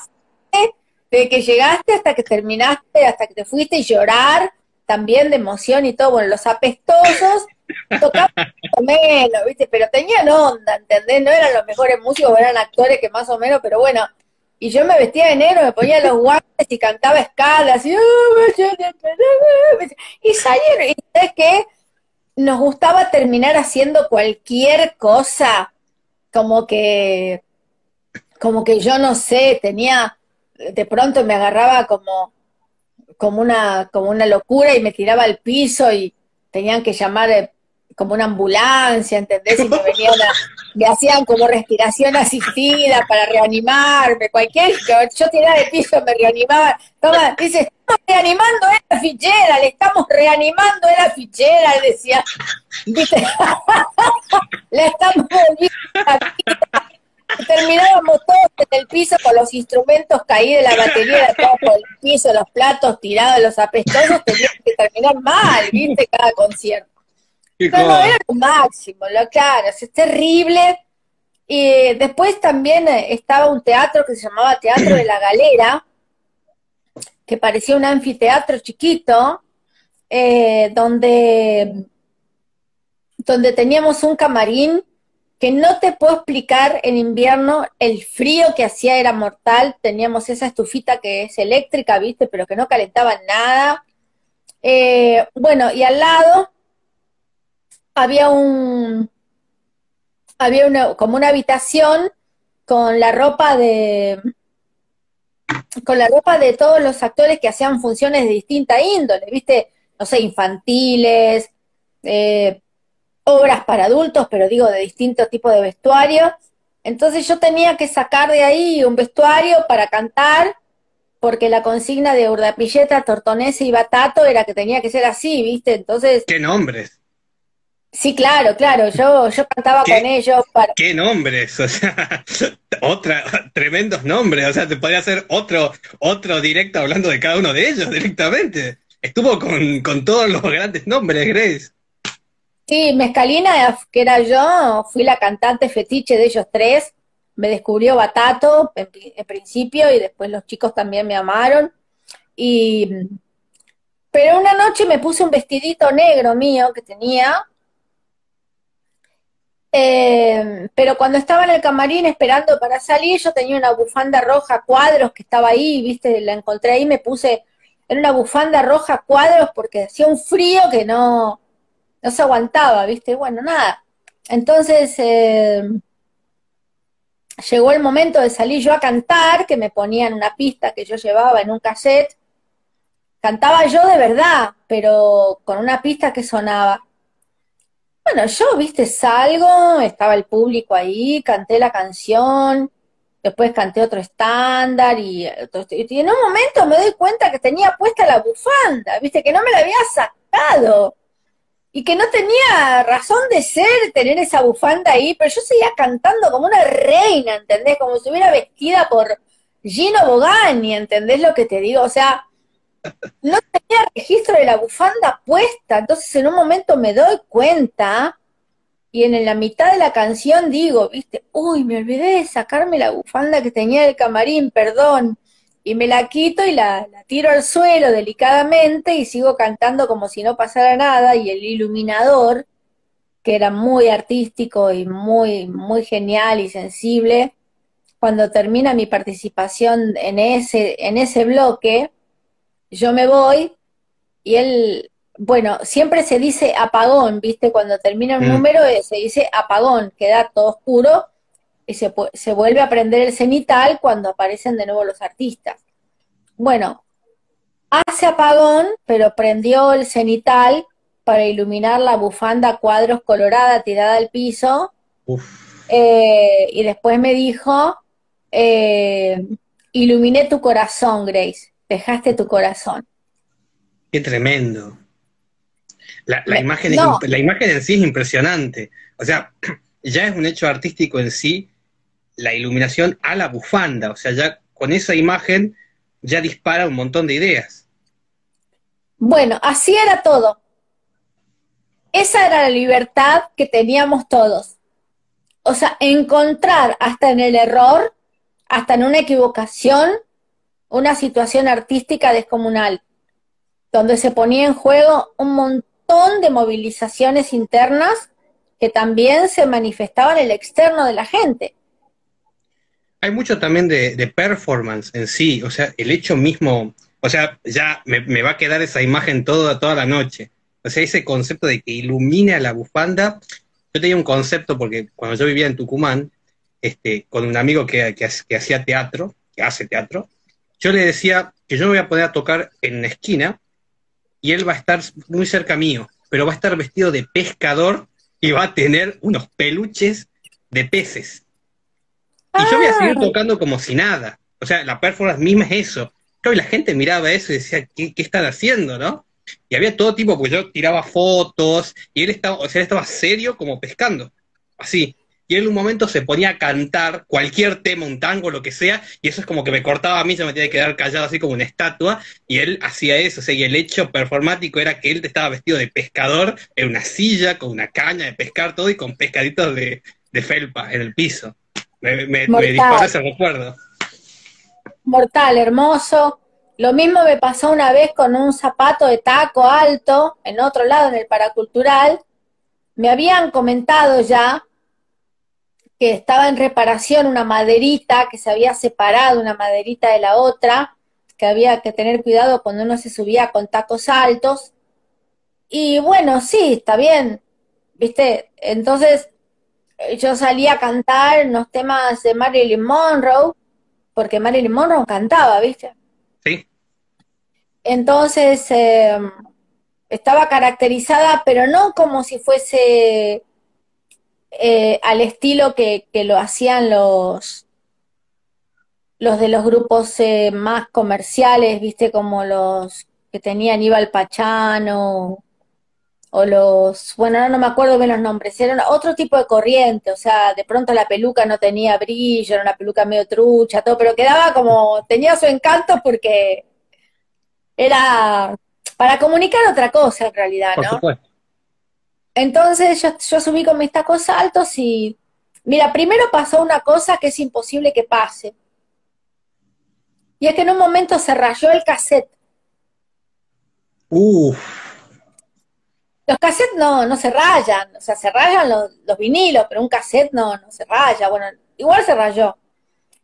de que llegaste hasta que terminaste, hasta que te fuiste y llorar también de emoción y todo. Bueno, los apestosos tocaban menos, ¿viste? Pero tenían onda, ¿entendés? No eran los mejores músicos, eran actores que más o menos, pero bueno, y yo me vestía de negro, me ponía los guantes y cantaba escalas y, y salieron. Y es que nos gustaba terminar haciendo cualquier cosa, como que, como que yo no sé, tenía, de pronto me agarraba como, como una, como una locura y me tiraba al piso y tenían que llamar, como una ambulancia, ¿entendés? Y me venían me hacían como respiración asistida para reanimarme, cualquier, yo tiraba de piso, me reanimaban, toma, dice, estamos reanimando a la fichera, le estamos reanimando a la fichera, decía, ¿viste? le estamos volviendo terminábamos todos en el piso con los instrumentos caídos la batería, todos por el piso, los platos tirados, los apestosos, teníamos que terminar mal, ¿viste? Cada concierto. Pero no era lo máximo, lo claro, es terrible. Y después también eh, estaba un teatro que se llamaba Teatro de la Galera, que parecía un anfiteatro chiquito, eh, donde, donde teníamos un camarín que no te puedo explicar en invierno, el frío que hacía era mortal, teníamos esa estufita que es eléctrica, viste, pero que no calentaba nada. Eh, bueno, y al lado había un, había una, como una habitación con la ropa de, con la ropa de todos los actores que hacían funciones de distinta índole, viste, no sé, infantiles, eh, obras para adultos, pero digo de distintos tipos de vestuario. Entonces yo tenía que sacar de ahí un vestuario para cantar, porque la consigna de Urdapilleta, Tortonese y Batato era que tenía que ser así, ¿viste? Entonces... ¿Qué nombres? Sí, claro, claro, yo, yo cantaba con ellos para... ¿Qué nombres? O sea, otra, tremendos nombres, o sea, te podría hacer otro, otro directo hablando de cada uno de ellos directamente. Estuvo con, con todos los grandes nombres, Grace. Sí, Mezcalina, que era yo, fui la cantante fetiche de ellos tres. Me descubrió Batato en, principio y después los chicos también me amaron. Y, pero una noche me puse un vestidito negro mío que tenía. Eh, pero cuando estaba en el camarín esperando para salir, yo tenía una bufanda roja cuadros que estaba ahí, viste, la encontré ahí, me puse, en una bufanda roja cuadros porque hacía un frío que no, no se aguantaba, ¿viste? Bueno, nada. Entonces eh, llegó el momento de salir yo a cantar, que me ponían una pista que yo llevaba en un cassette. Cantaba yo de verdad, pero con una pista que sonaba. Bueno, yo, viste, salgo, estaba el público ahí, canté la canción, después canté otro estándar y, y en un momento me doy cuenta que tenía puesta la bufanda, viste, que no me la había sacado y que no tenía razón de ser tener esa bufanda ahí, pero yo seguía cantando como una reina, ¿entendés? Como si hubiera vestida por Gino Bogani, ¿entendés lo que te digo? O sea, no tenía registro de la bufanda puesta, entonces en un momento me doy cuenta y en la mitad de la canción digo, viste, uy, me olvidé de sacarme la bufanda que tenía del camarín, perdón y me la quito y la, tiro al suelo delicadamente y sigo cantando como si no pasara nada y el iluminador, que era muy artístico y muy, muy genial y sensible, cuando termina mi participación en ese, en ese bloque, yo me voy y él, bueno, siempre se dice apagón, ¿viste? Cuando termina un mm. número eh, se dice apagón, queda todo oscuro y se, se vuelve a prender el cenital cuando aparecen de nuevo los artistas. Bueno, hace apagón, pero prendió el cenital para iluminar la bufanda cuadros colorada tirada al piso. Eh, y después me dijo, eh, iluminé tu corazón, Grace, dejaste tu corazón. Qué tremendo. La, imagen la imagen en sí es impresionante. O sea, ya es un hecho artístico en sí la iluminación a la bufanda, o sea, ya con esa imagen ya dispara un montón de ideas. Bueno, así era todo. Esa era la libertad que teníamos todos. O sea, encontrar hasta en el error, hasta en una equivocación, una situación artística descomunal, donde se ponía en juego un montón de movilizaciones internas que también se manifestaban en el externo de la gente hay mucho también de, performance en sí, o sea, el hecho mismo, o sea, ya me, va a quedar esa imagen toda, toda la noche. O sea, ese concepto de que ilumine a la bufanda, yo tenía un concepto porque cuando yo vivía en Tucumán, este, con un amigo que, que, hacía teatro, que hace teatro, yo le decía que yo me voy a poner a tocar en la esquina y él va a estar muy cerca mío. pero va a estar vestido de pescador y va a tener unos peluches de peces. Y yo voy a seguir tocando como si nada. O sea, la performance misma es eso. y la gente miraba eso y decía, ¿qué, qué están haciendo, no? Y había todo tipo, porque yo tiraba fotos y él estaba, o sea, él estaba serio como pescando. Así y él en un momento se ponía a cantar cualquier tema, un tango, lo que sea, y eso es como que me cortaba a mí, yo me tenía que quedar callado así como una estatua, y él hacía eso, o sea, y el hecho performático era que él estaba vestido de pescador en una silla, con una caña de pescar todo y con pescaditos de, felpa en el piso. Me, me, disparó ese recuerdo. Mortal, hermoso. Lo mismo me pasó una vez con un zapato de taco alto en otro lado, en el paracultural. Me habían comentado ya que estaba en reparación una maderita que se había separado una maderita de la otra, que había que tener cuidado cuando uno se subía con tacos altos. Y bueno, sí, está bien, ¿viste? Entonces yo salí a cantar unos temas de Marilyn Monroe, porque Marilyn Monroe cantaba, ¿viste? Sí. Entonces em, estaba caracterizada, pero no como si fuese eh, al estilo que, lo hacían los, los de los grupos eh, más comerciales, viste, como los que tenían Ival Pachano, o los, bueno, no me acuerdo bien los nombres, era otro tipo de corriente, o sea, de pronto la peluca no tenía brillo, era una peluca medio trucha, todo, pero quedaba como, tenía su encanto porque era para comunicar otra cosa en realidad, ¿no? Entonces yo, subí con mis tacos altos y, mira, primero pasó una cosa que es imposible que pase. Y es que en un momento se rayó el cassette. Uf. Los cassettes no, no se rayan, o sea, se rayan los, los, vinilos, pero un cassette no, no se raya. Bueno, igual se rayó.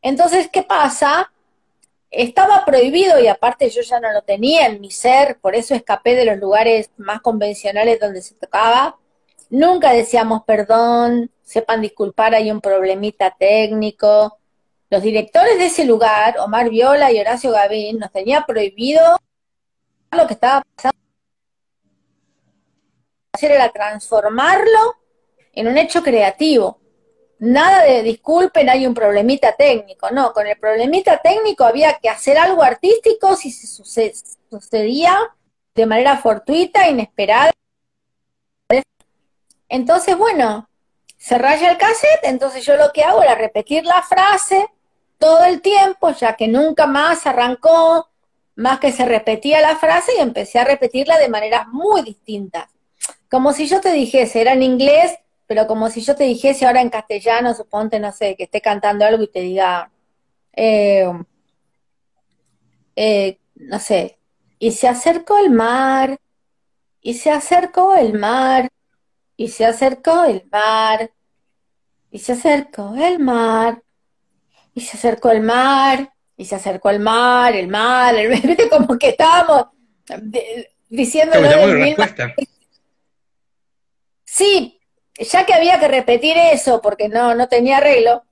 Entonces, ¿qué pasa? Estaba prohibido y aparte yo ya no lo tenía en mi ser, por eso escapé de los lugares más convencionales donde se tocaba. Nunca decíamos perdón, sepan disculpar, hay un problemita técnico. Los directores de ese lugar, Omar Viola y Horacio Gavín, nos tenía prohibido lo que estaba pasando. Hacer era transformarlo en un hecho creativo. Nada de disculpen, hay un problemita técnico. No, con el problemita técnico había que hacer algo artístico si se sucedía de manera fortuita, inesperada entonces, bueno, se raya el cassette, entonces yo lo que hago era repetir la frase todo el tiempo, ya que nunca más arrancó, más que se repetía la frase y empecé a repetirla de maneras muy distintas. Como si yo te dijese, era en inglés, pero como si yo te dijese ahora en castellano, suponte, no sé, que esté cantando algo y te diga, eh, eh, no sé, y se acercó el mar, y se acercó el mar, y se acercó el mar, y se acercó el mar, y se acercó el mar, y se acercó el mar, el mar, el mar, como que estábamos diciéndolo Sí, ya que había que repetir eso porque no, no tenía arreglo.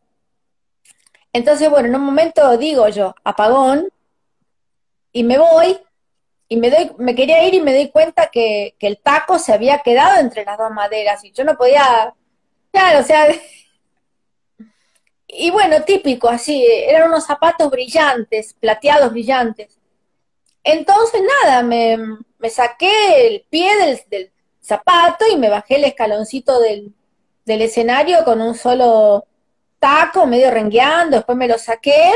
Entonces, bueno, en un momento digo yo, apagón, y me voy, y me doy, me quería ir y me doy cuenta que, el taco se había quedado entre las dos maderas y yo no podía, claro, o sea, y bueno, típico, así, eran unos zapatos brillantes, plateados brillantes. Entonces, nada, me, saqué el pie del, zapato y me bajé el escaloncito del, del escenario con un solo taco, medio rengueando, después me lo saqué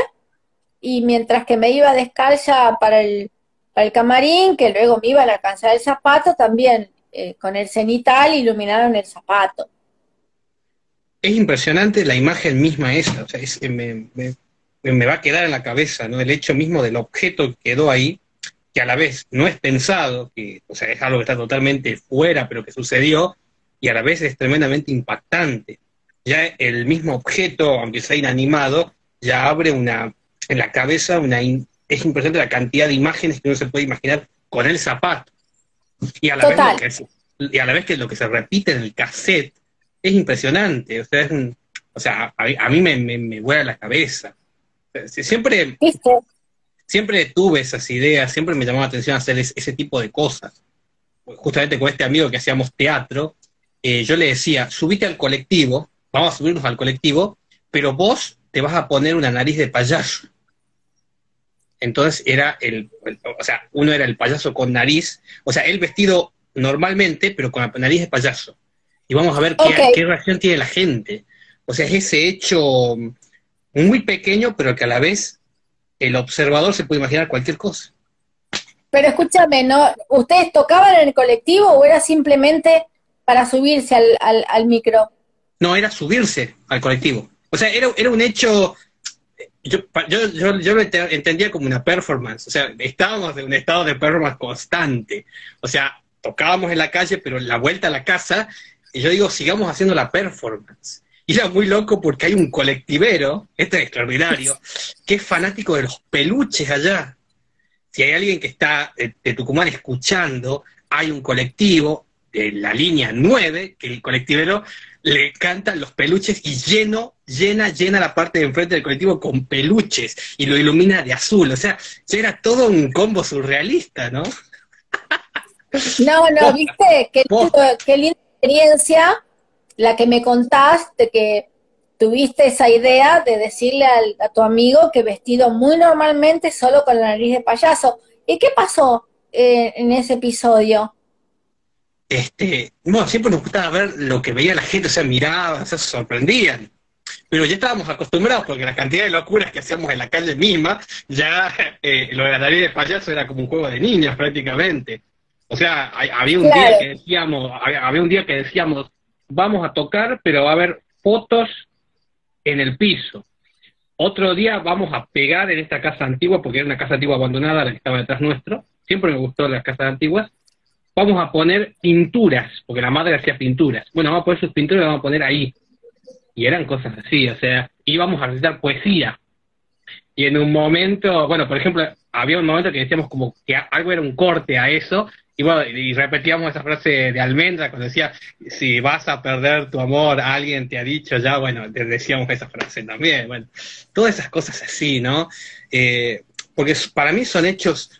y mientras que me iba descalza para el, el camarín, que luego me iba a alcanzar el zapato, también eh, con el cenital iluminaron el zapato. Es impresionante la imagen misma esa, o sea, me, me, va a quedar en la cabeza, ¿no? El hecho mismo del objeto que quedó ahí, que a la vez no es pensado, que, o sea, es algo que está totalmente fuera, pero que sucedió, y a la vez es tremendamente impactante. Ya el mismo objeto, aunque sea inanimado, ya abre una, en la cabeza una, es impresionante la cantidad de imágenes que uno se puede imaginar con el zapato. Y a la, vez, lo que, y a la vez que lo que se repite en el cassette es impresionante. O sea, es o sea a, mí me, me, vuela la cabeza. Siempre, siempre tuve esas ideas, siempre me llamó la atención hacer ese tipo de cosas. justamente con este amigo que hacíamos teatro, eh, yo le decía, subite al colectivo, vamos a subirnos al colectivo, pero vos te vas a poner una nariz de payaso. Entonces era el, o sea, uno era el payaso con nariz, o sea, él vestido normalmente, pero con la nariz de payaso. Y vamos a ver qué, qué reacción tiene la gente. O sea, es ese hecho muy pequeño, pero que a la vez el observador se puede imaginar cualquier cosa. Pero escúchame, ¿no? ¿Ustedes tocaban en el colectivo o era simplemente para subirse al, al, micro? No, era subirse al colectivo. O sea, era, era un hecho, yo, yo, yo, lo entendía como una performance. O sea, estábamos en un estado de performance constante. O sea, tocábamos en la calle, pero la vuelta a la casa, y yo digo, sigamos haciendo la performance. Y era muy loco porque hay un colectivero, este es extraordinario, que es fanático de los peluches allá. Si hay alguien que está de, Tucumán escuchando, hay un colectivo de la línea 9, que el colectivero le cantan los peluches y lleno, llena, llena la parte de enfrente del colectivo con peluches y lo ilumina de azul. O sea, ya era todo un combo surrealista, ¿no? No, no, viste, qué, qué linda experiencia la que me contaste que tuviste esa idea de decirle a tu amigo que vestido muy normalmente solo con la nariz de payaso. ¿Y qué pasó eh, en ese episodio? Este, bueno, siempre nos gustaba ver lo que veía la gente, o sea, miraban, se sorprendían. Pero ya estábamos acostumbrados porque la cantidad de locuras que hacíamos en la calle misma, ya eh, lo de la nariz de payaso era como un juego de niños prácticamente. O sea, había un día que decíamos, había un día que decíamos, vamos a tocar, pero va a haber fotos en el piso. Otro día vamos a pegar en esta casa antigua, porque era una casa antigua abandonada, la que estaba detrás nuestro. Siempre me gustó las casas antiguas. Vamos a poner pinturas, porque la madre hacía pinturas. Bueno, vamos a poner sus pinturas y vamos a poner ahí. Y eran cosas así, o sea, íbamos a recitar poesía. Y en un momento, bueno, por ejemplo, había un momento que decíamos como que algo era un corte a eso, y bueno, y repetíamos esa frase de Almendra cuando decía, si vas a perder tu amor, alguien te ha dicho ya, bueno, te decíamos esa frase también, bueno, todas esas cosas así, ¿no? Eh, porque para mí son hechos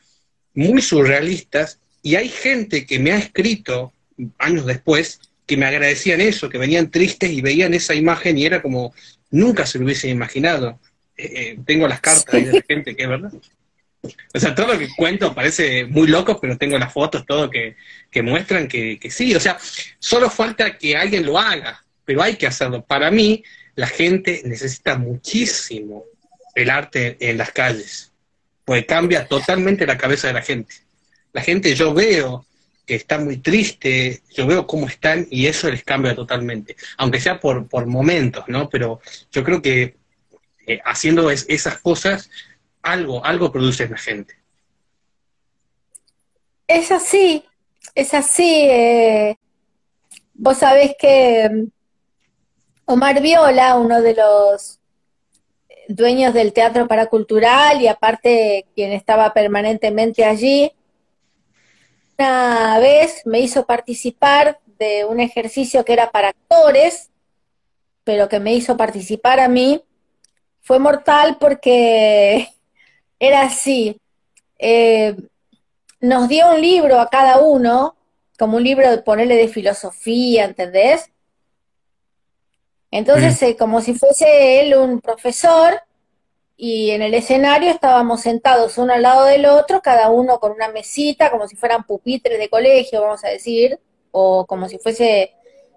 muy surrealistas y hay gente que me ha escrito años después que me agradecían eso, que venían tristes y veían esa imagen y era como, nunca se lo hubiesen imaginado. Eh, eh, tengo las cartas de la gente que es verdad. O sea, todo lo que cuento parece muy loco, pero tengo las fotos, todo que, muestran que, sí. O sea, solo falta que alguien lo haga, pero hay que hacerlo. Para mí, la gente necesita muchísimo el arte en las calles, porque cambia totalmente la cabeza de la gente. La gente, yo veo que está muy triste, yo veo cómo están y eso les cambia totalmente, aunque sea por, por momentos, ¿no? Pero yo creo que eh, haciendo esas cosas algo, algo produce en la gente. Es así, es así. Eh, vos sabés que mm, Omar Viola, uno de los dueños del Teatro Paracultural y aparte quien estaba permanentemente allí, una vez me hizo participar de un ejercicio que era para actores, pero que me hizo participar a mí. Fue mortal porque era así. Eh, nos dio un libro a cada uno, como un libro de ponerle de filosofía, ¿entendés? Entonces, eh, como si fuese él un profesor, y en el escenario estábamos sentados uno al lado del otro, cada uno con una mesita, como si fueran pupitres de colegio, vamos a decir, o como si fuese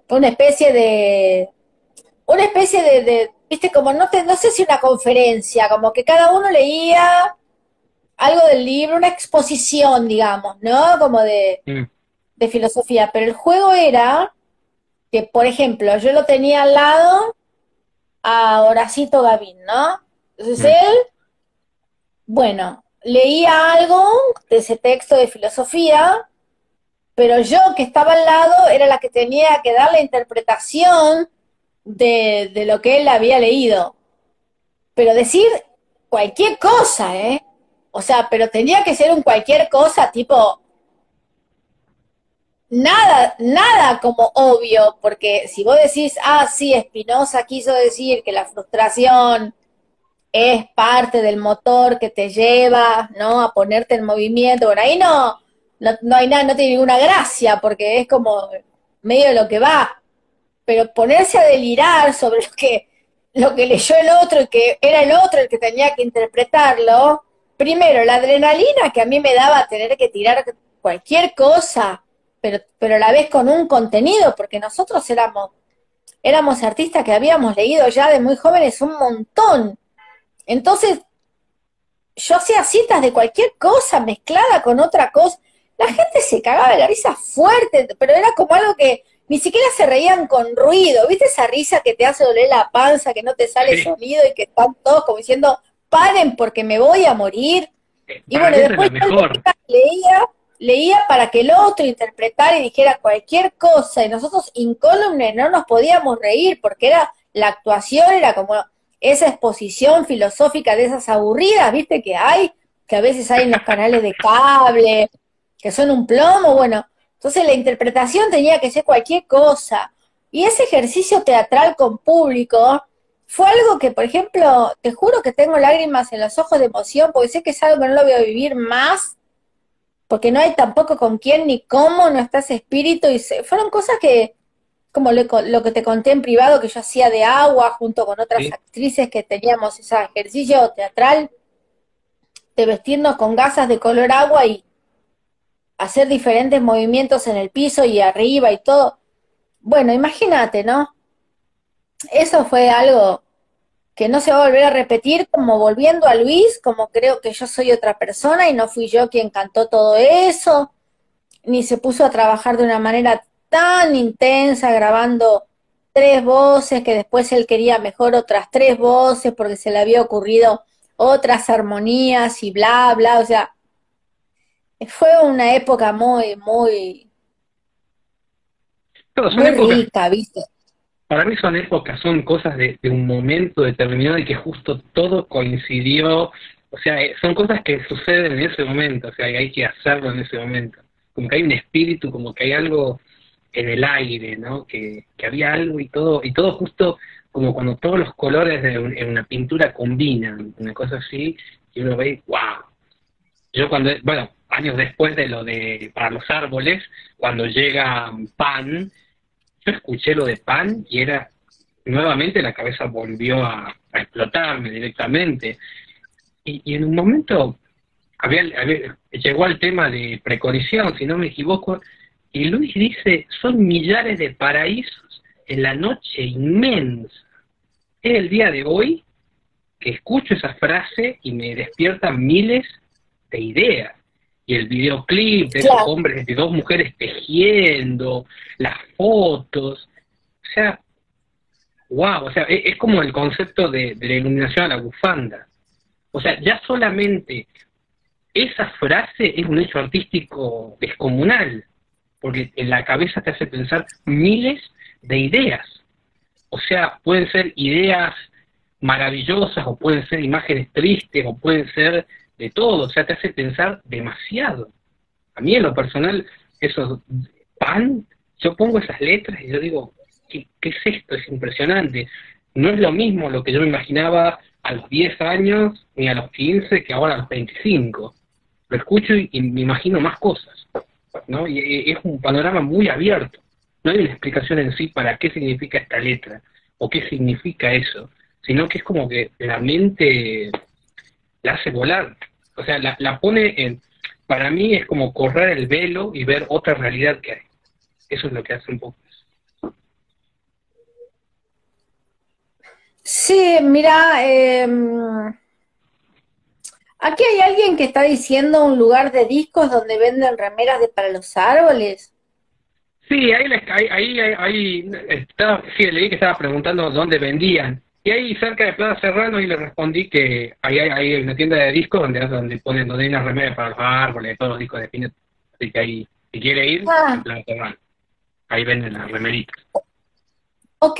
una especie de, una especie de, viste, como no, te, no sé si una conferencia, como que cada uno leía algo del libro, una exposición, digamos, ¿no? Como de, mm. de filosofía. Pero el juego era que, por ejemplo, yo lo tenía al lado a Horacito Gavín, ¿no? Entonces mm. él, bueno, leía algo de ese texto de filosofía, pero yo que estaba al lado era la que tenía que dar la interpretación de, de lo que él había leído. Pero decir cualquier cosa, ¿eh? O sea, pero tenía que ser un cualquier cosa, tipo, nada, nada como obvio, porque si vos decís, ah, sí, Espinosa quiso decir que la frustración es parte del motor que te lleva, ¿no? A ponerte en movimiento, por ahí no, no, hay nada, no tiene ninguna gracia, porque es como medio lo que va. Pero ponerse a delirar sobre lo que, lo que leyó el otro y que era el otro el que tenía que interpretarlo, primero, la adrenalina que a mí me daba tener que tirar cualquier cosa, pero, pero a la vez con un contenido, porque nosotros éramos, éramos artistas que habíamos leído ya de muy jóvenes un montón. Entonces, yo hacía citas de cualquier cosa mezclada con otra cosa. La gente se cagaba de la risa fuerte, pero era como algo que ni siquiera se reían con ruido. ¿Viste esa risa que te hace doler la panza, que no te sale sonido y que están todos como diciendo, paren porque me voy a morir? Y bueno, después leía, leía para que el otro interpretara y dijera cualquier cosa. Y nosotros incólumes no nos podíamos reír porque era la actuación era como esa exposición filosófica de esas aburridas, viste, que hay, que a veces hay en los canales de cable, que son un plomo, bueno, entonces la interpretación tenía que ser cualquier cosa. Y ese ejercicio teatral con público fue algo que, por ejemplo, te juro que tengo lágrimas en los ojos de emoción, porque sé que es algo que no lo voy a vivir más, porque no hay tampoco con quién ni cómo, no está ese espíritu, y fueron cosas que, como lo, que te conté en privado que yo hacía de agua junto con otras actrices que teníamos ese ejercicio teatral de vestirnos con gasas de color agua y hacer diferentes movimientos en el piso y arriba y todo. Bueno, imagínate, ¿no? Eso fue algo que no se va a volver a repetir, como volviendo a Luis, como creo que yo soy otra persona y no fui yo quien cantó todo eso, ni se puso a trabajar de una manera tan intensa grabando tres voces que después él quería mejor otras tres voces porque se le había ocurrido otras armonías y bla, bla, o sea, fue una época muy, muy, muy rica, ¿viste? Para mí son épocas, son cosas de, de, un momento determinado y que justo todo coincidió, o sea, eh, son cosas que suceden en ese momento, o sea, hay que hacerlo en ese momento, como que hay un espíritu, como que hay algo en el aire, ¿no? Que, había algo y todo, y todo justo como cuando todos los colores de en una pintura combinan, una cosa así, y uno ve, wow. Yo cuando, bueno, años después de lo de para los árboles, cuando llega Pan, yo escuché lo de Pan y era, nuevamente la cabeza volvió a, explotarme directamente. Y, en un momento había, llegó al tema de preconición, si no me equivoco, y Luis dice, son millares de paraísos en la noche inmensa. Es el día de hoy que escucho esa frase y me despiertan miles de ideas. Y el videoclip de esos hombres, de dos mujeres tejiendo, las fotos, o sea, wow, o sea, es, es como el concepto de, de la iluminación a la bufanda. O sea, ya solamente esa frase es un hecho artístico descomunal porque en la cabeza te hace pensar miles de ideas. O sea, pueden ser ideas maravillosas o pueden ser imágenes tristes o pueden ser de todo, o sea, te hace pensar demasiado. A mí en lo personal, eso, pan, yo pongo esas letras y yo digo, ¿qué, es esto? Es impresionante. No es lo mismo lo que yo me imaginaba a los 10 años ni a los 15 que ahora a los 25. Lo escucho y me imagino más cosas. ¿no? Y es un panorama muy abierto. No hay una explicación en sí para qué significa esta letra o qué significa eso, sino que es como que la mente la hace volar. O sea, la, la pone en... Para mí es como correr el velo y ver otra realidad que hay. Eso es lo que hace un poco. Sí, mira, eh, Aquí hay alguien que está diciendo un lugar de discos donde venden remeras de para los árboles. Sí, ahí, ahí, ahí, estaba, sí, leí que estaba preguntando dónde vendían. Y ahí cerca de Plaza Serrano y le respondí que ahí hay, una tienda de discos donde, donde ponen donde hay una remera para los árboles, todos los discos de Pinet. Así que ahí, si quiere ir, ah. en Plaza Serrano. Ahí venden las remeritas. Ok.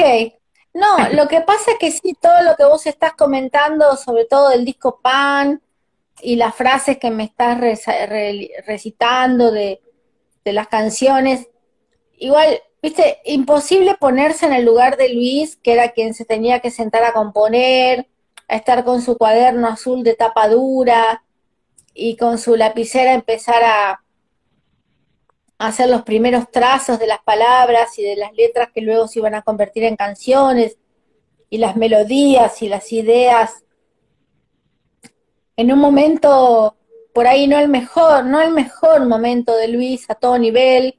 No, lo que pasa es que sí, todo lo que vos estás comentando, sobre todo el disco Pan, y las frases que me estás recitando de, las canciones, igual, viste, imposible ponerse en el lugar de Luis, que era quien se tenía que sentar a componer, a estar con su cuaderno azul de tapa dura y con su lapicera empezar a, hacer los primeros trazos de las palabras y de las letras que luego se iban a convertir en canciones, y las melodías y las ideas. En un momento, por ahí no el mejor, no el mejor momento de Luis a todo nivel.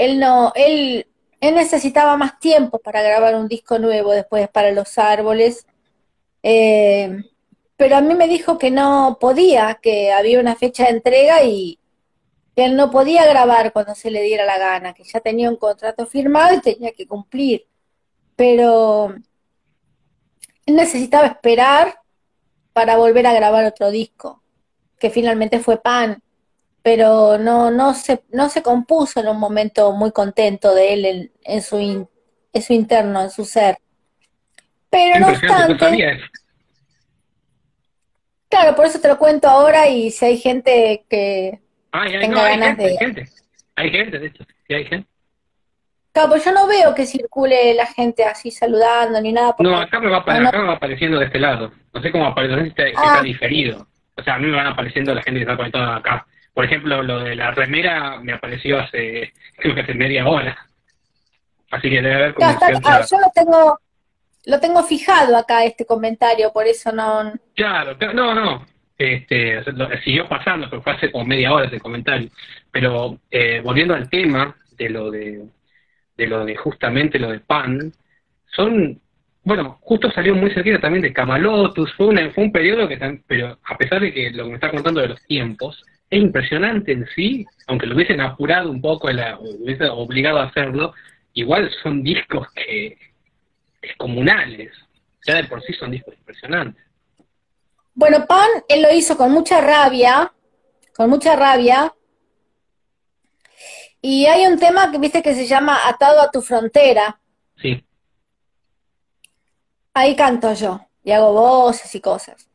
Él no, él, él necesitaba más tiempo para grabar un disco nuevo después para los árboles. Eh, pero a mí me dijo que no podía, que había una fecha de entrega y, que él no podía grabar cuando se le diera la gana, que ya tenía un contrato firmado y tenía que cumplir. Pero él necesitaba esperar para volver a grabar otro disco, que finalmente fue Pan, pero no, no, se, no se compuso en un momento muy contento de él en, su, en su interno, en su ser. Pero no obstante... Claro, por eso te lo cuento ahora y si hay gente que hay, gente, Hay gente, de hecho, sí hay gente. Claro, pues yo no veo que circule la gente así saludando ni nada. No, acá me, va, apareciendo de este lado. No sé cómo aparece, está, está ah. diferido. O sea, a mí me van apareciendo la gente que está conectada acá. Por ejemplo, lo de la remera me apareció hace, creo que hace media hora. Así que debe haber como ah, Yo lo tengo, lo tengo fijado acá, este comentario, por eso no... Claro, no, no, este, siguió pasando, pero fue hace como media hora ese comentario. Pero eh, volviendo al tema de lo de, de lo de justamente lo de Pan, son, bueno, justo salió muy cerquita también de Camalotus, fue, fue un periodo que, pero a pesar de que lo que me está contando de los tiempos, es impresionante en sí, aunque lo hubiesen apurado un poco, lo hubiesen obligado a hacerlo, igual son discos que descomunales, ya de por sí son discos impresionantes. Bueno, Pan, él lo hizo con mucha rabia, con mucha rabia. Y hay un tema que viste que se llama Atado a tu frontera. Sí. Ahí canto yo y hago voces y cosas.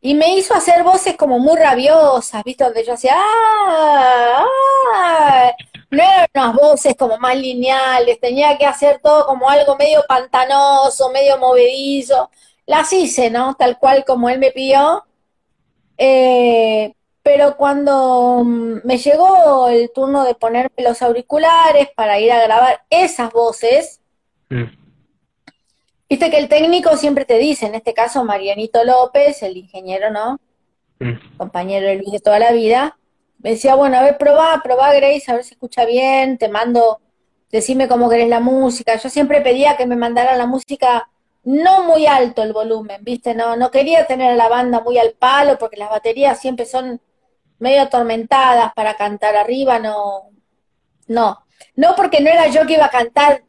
Y me hizo hacer voces como muy rabiosas, ¿viste? Donde yo hacía, ¡ah! ¡ah! No eran unas voces como más lineales, tenía que hacer todo como algo medio pantanoso, medio movedizo las hice, ¿no? Tal cual como él me pidió. Eh, pero cuando mm, me llegó el turno de ponerme los auriculares para ir a grabar esas voces, mm. Viste que el técnico siempre te dice, en este caso Marianito López, el ingeniero, ¿no? Mm. Compañero de Luis de toda la vida, me decía, bueno, a ver, probá, probá Grace, a ver si escucha bien, te mando, decime cómo querés la música. Yo siempre pedía que me mandaran la música no muy alto el volumen, ¿viste? No, no quería tener a la banda muy al palo porque las baterías siempre son medio atormentadas para cantar arriba, no, no. No porque no era yo que iba a cantar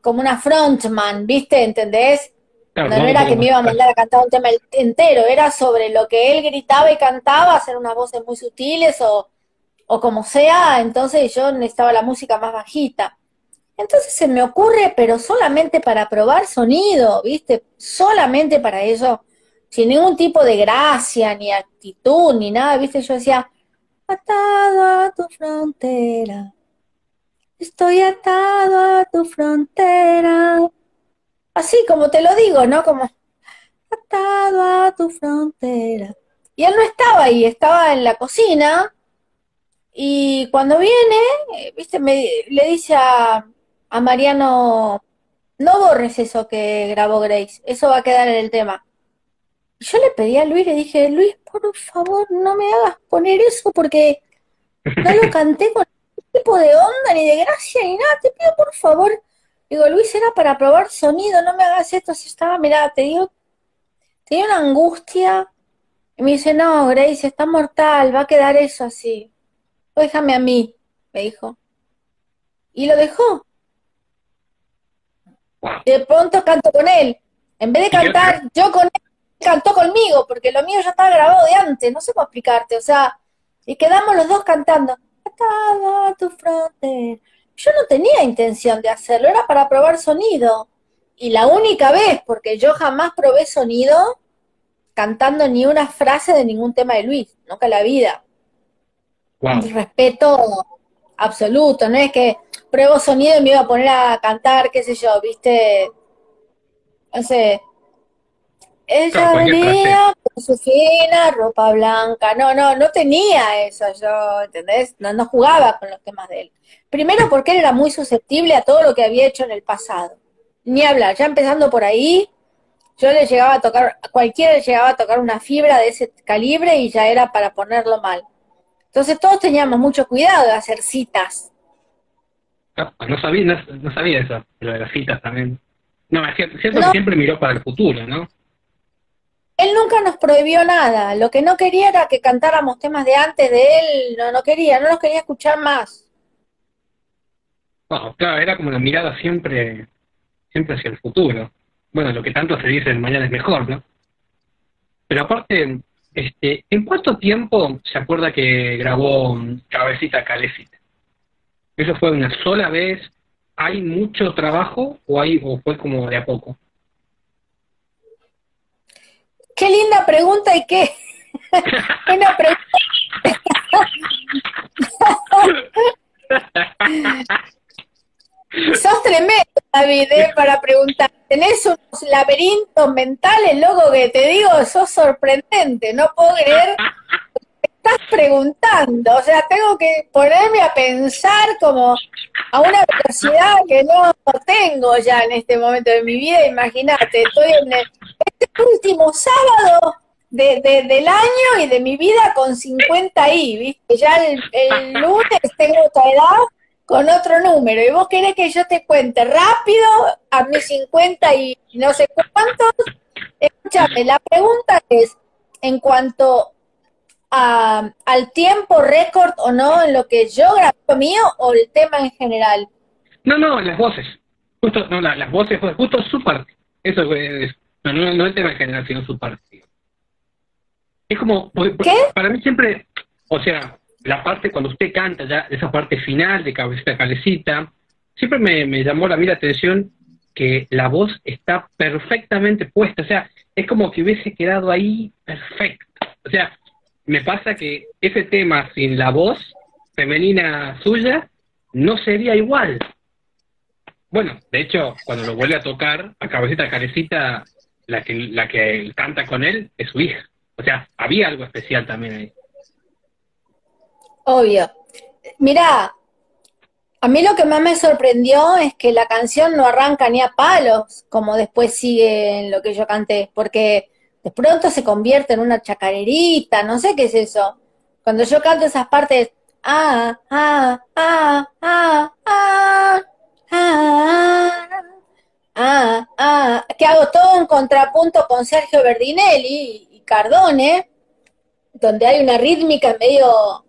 como una frontman, ¿viste? ¿Entendés? no, era que me iba a mandar a cantar un tema entero, era sobre lo que él gritaba y cantaba, hacer unas voces muy sutiles o, o como sea, entonces yo necesitaba la música más bajita. Entonces se me ocurre, pero solamente para probar sonido, ¿viste? Solamente para eso, sin ningún tipo de gracia, ni actitud, ni nada, ¿viste? Yo decía, atado a tu frontera, estoy atado a tu frontera. Así como te lo digo, ¿no? Como, atado a tu frontera. Y él no estaba ahí, estaba en la cocina. Y cuando viene, eh, viste, me, le dice a, Mariano, no borres eso que grabó Grace, eso va a quedar en el tema. Yo le pedí a Luis, le dije, Luis, por favor, no me hagas poner eso porque no lo canté con tipo de onda, ni de gracia, ni nada, te pido por favor. Digo, Luis, era para probar sonido, no me hagas esto, si estaba, mira, te digo, tenía una angustia. Y me dice, no, Grace, está mortal, va a quedar eso así. Déjame a mí, me dijo. Y lo dejó. De pronto canto con él. En vez de cantar yo con él, cantó conmigo, porque lo mío ya estaba grabado de antes, no sé cómo explicarte, o sea, y quedamos los dos cantando. A tu frontera. Yo no tenía intención de hacerlo, era para probar sonido. Y la única vez, porque yo jamás probé sonido cantando ni una frase de ningún tema de Luis, nunca en la vida. Respeto absoluto, no es que pruebo sonido y me iba a poner a cantar, qué sé yo, viste, no sé, ella venía con su fina ropa blanca. No, no, no tenía eso yo, ¿entendés? No, no jugaba con los temas de él. Primero porque él era muy susceptible a todo lo que había hecho en el pasado. Ni hablar, ya empezando por ahí, yo le llegaba a tocar, cualquiera le llegaba a tocar una fibra de ese calibre y ya era para ponerlo mal. Entonces todos teníamos mucho cuidado de hacer citas. No, sabía, no, sabía eso, lo de las citas también. No, es cierto, que siempre miró para el futuro, ¿no? Él nunca nos prohibió nada. Lo que no quería era que cantáramos temas de antes de él. No, no quería, no nos quería escuchar más. Bueno, claro, era como la mirada siempre, siempre hacia el futuro. Bueno, lo que tanto se dice, el mañana es mejor, ¿no? Pero aparte, este, ¿en cuánto tiempo se acuerda que grabó Cabecita Calecita? ¿Eso fue una sola vez? ¿Hay mucho trabajo o, hay, o fue como de a poco? Qué linda pregunta y qué. Una pregunta. Sos tremendo, David, ¿eh? para preguntar. Tenés unos laberintos mentales, loco, que te digo, sos sorprendente. No puedo creer estás preguntando. O sea, tengo que ponerme a pensar como a una velocidad que no tengo ya en este momento de mi vida. Imagínate, estoy en este último sábado de, del año y de mi vida con 50 ahí, ¿viste? Ya el, el lunes tengo otra edad con otro número. Y vos querés que yo te cuente rápido a mis 50 y no sé cuántos. Escúchame, la pregunta es, en cuanto a, al tiempo récord o no en lo que yo grabo mío o el tema en general? No, no, las voces. Justo, no, las voces, justo su parte. Eso es, no, no, el tema en general, sino su parte. Es como, ¿Qué? para mí siempre, o sea, la parte cuando usted canta, ya esa parte final de cabecita calecita, siempre me, me llamó la mí la atención que la voz está perfectamente puesta, o sea, es como que hubiese quedado ahí perfecto. O sea, me pasa que ese tema sin la voz femenina suya no sería igual. Bueno, de hecho, cuando lo vuelve a tocar, a cabecita calecita, la que, la que canta con él es su hija. O sea, había algo especial también ahí. Obvio. Mira, a mí lo que más me sorprendió es que la canción no arranca ni a palos, como después sigue en lo que yo canté, porque de pronto se convierte en una chacarerita, no sé qué es eso. Cuando yo canto esas partes, ah, ah, ah, ah, ah, ah, ah, ah, que hago todo un contrapunto con Sergio Berdinelli y Cardone, donde hay una rítmica medio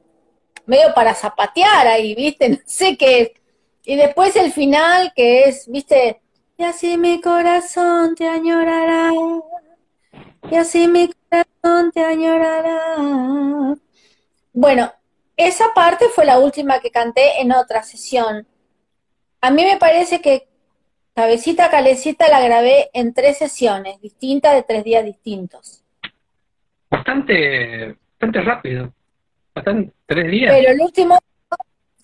medio para zapatear ahí, ¿viste? No sé qué. Y después el final, que es, ¿viste? Y así mi corazón te añorará. Y así mi corazón te añorará. Bueno, esa parte fue la última que canté en otra sesión. A mí me parece que Cabecita Calecita la grabé en tres sesiones distintas de tres días distintos. Bastante, bastante rápido. Pasan tres días. Pero el último,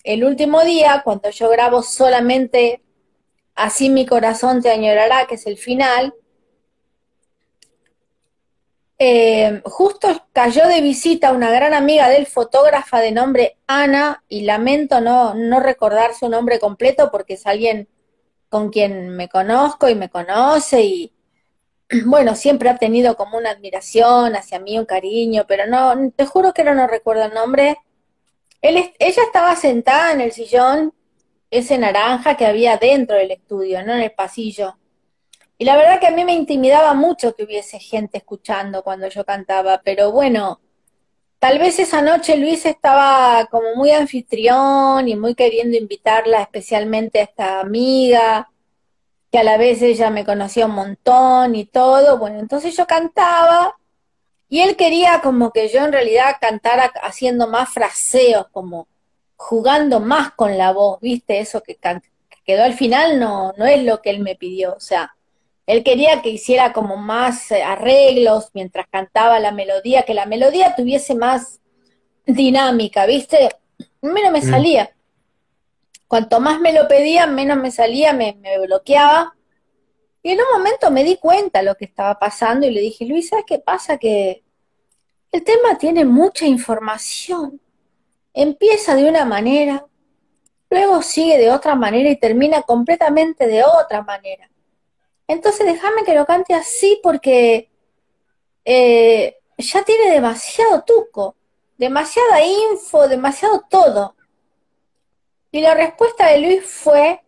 el último día, cuando yo grabo solamente Así mi corazón te añorará, que es el final, eh, justo cayó de visita una gran amiga del fotógrafa de nombre Ana, y lamento no, no recordar su nombre completo porque es alguien con quien me conozco y me conoce y, bueno, siempre ha tenido como una admiración hacia mí, un cariño, pero no, te juro que no, recuerdo el nombre. Él, ella estaba sentada en el sillón, ese naranja que había dentro del estudio, no en el pasillo. Y la verdad que a mí me intimidaba mucho que hubiese gente escuchando cuando yo cantaba, pero bueno, tal vez esa noche Luis estaba como muy anfitrión y muy queriendo invitarla especialmente a esta amiga que a la vez ella me conocía un montón y todo, bueno, entonces yo cantaba y él quería como que yo en realidad cantara haciendo más fraseos, como jugando más con la voz, ¿viste? Eso que, quedó al final no, no es lo que él me pidió, o sea, él quería que hiciera como más eh, arreglos mientras cantaba la melodía, que la melodía tuviese más dinámica, ¿viste? Menos me mm. salía. Cuanto más me lo pedía, menos me salía, me, bloqueaba. Y en un momento me di cuenta lo que estaba pasando y le dije, Luis, ¿sabes qué pasa? Que el tema tiene mucha información. Empieza de una manera, luego sigue de otra manera y termina completamente de otra manera. Entonces déjame que lo cante así porque eh, ya tiene demasiado tuco, demasiada info, demasiado todo. Y la respuesta de Luis fue,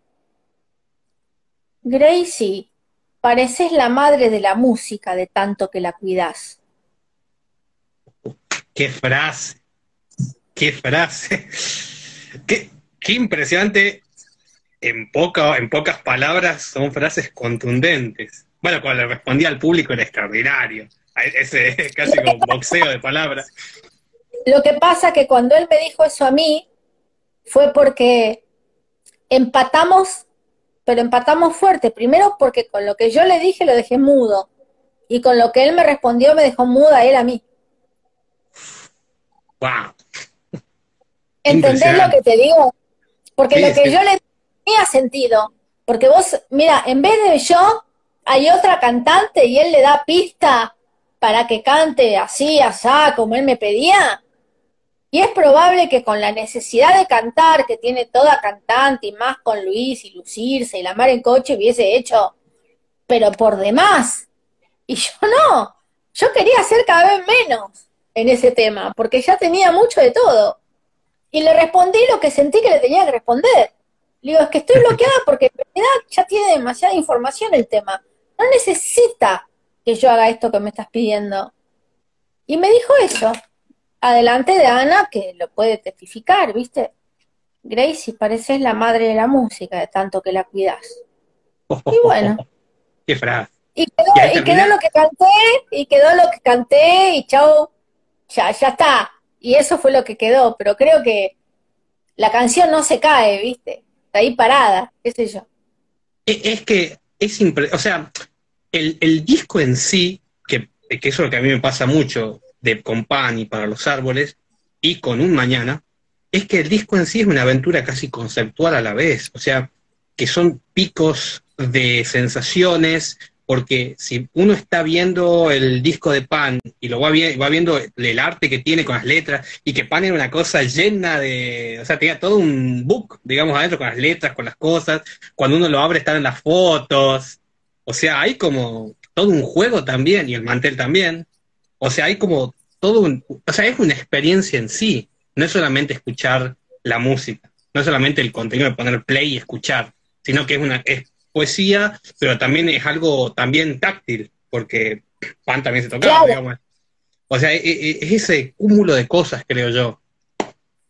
Gracie, pareces la madre de la música de tanto que la cuidas. Qué frase, qué frase, qué, qué impresionante. En, poca, en pocas palabras son frases contundentes. Bueno, cuando le respondía al público era extraordinario. Ese es casi como boxeo de palabras. Lo que pasa que cuando él me dijo eso a mí, fue porque empatamos, pero empatamos fuerte. Primero porque con lo que yo le dije lo dejé mudo. Y con lo que él me respondió me dejó muda él a mí. Wow. ¿Entendés lo que te digo? Porque lo que yo le tenía sentido. Porque vos, mira, en vez de yo, hay otra cantante y él le da pista para que cante así, asá, como él me pedía. Y es probable que con la necesidad de cantar que tiene toda cantante y más con Luis y lucirse y la mar en coche hubiese hecho, pero por demás. Y yo no, yo quería hacer cada vez menos en ese tema, porque ya tenía mucho de todo. Y le respondí lo que sentí que le tenía que responder. Le digo, es que estoy bloqueada porque en realidad ya tiene demasiada información el tema. No necesita que yo haga esto que me estás pidiendo. Y me dijo eso adelante de Ana, que lo puede testificar, ¿viste? Gracie, pareces la madre de la música, de tanto que la cuidas. Y bueno. Qué frase. Y quedó, lo que canté, y quedó lo que canté, y chao, ya, ya está. Y eso fue lo que quedó, pero creo que la canción no se cae, ¿viste? Ahí parada, qué sé yo. Es que es o sea, el, el, disco en sí, que, que eso es lo que a mí me pasa mucho, de Company para los árboles y con un mañana, es que el disco en sí es una aventura casi conceptual a la vez, o sea, que son picos de sensaciones, porque si uno está viendo el disco de Pan y lo va, viendo el arte que tiene con las letras, y que Pan era una cosa llena de, o sea, tenía todo un book, digamos, adentro con las letras, con las cosas, cuando uno lo abre están en las fotos, o sea, hay como todo un juego también, y el mantel también, o sea, hay como todo un, o sea, es una experiencia en sí, no es solamente escuchar la música, no es solamente el contenido de poner play y escuchar, sino que es una es poesía, pero también es algo también táctil, porque Pan también se tocaba, digamos. O sea, e, e, es, ese cúmulo de cosas, creo yo.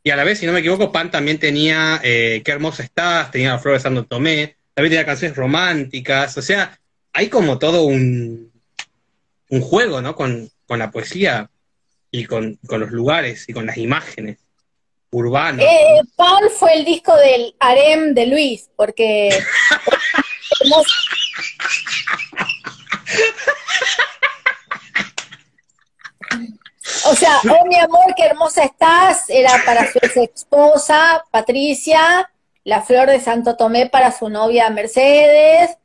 Y a la vez, si no me equivoco, Pan también tenía eh, Qué hermosa estás, tenía La Flor de Santo Tomé, también tenía canciones románticas, o sea, hay como todo un, un juego, ¿no? Con, con la poesía y con, los lugares y con las imágenes urbanas. Eh, Paul fue el disco del harem de Luis, porque... o sea, oh mi amor, qué hermosa estás, era para su ex esposa, Patricia, la flor de Santo Tomé para su novia Mercedes,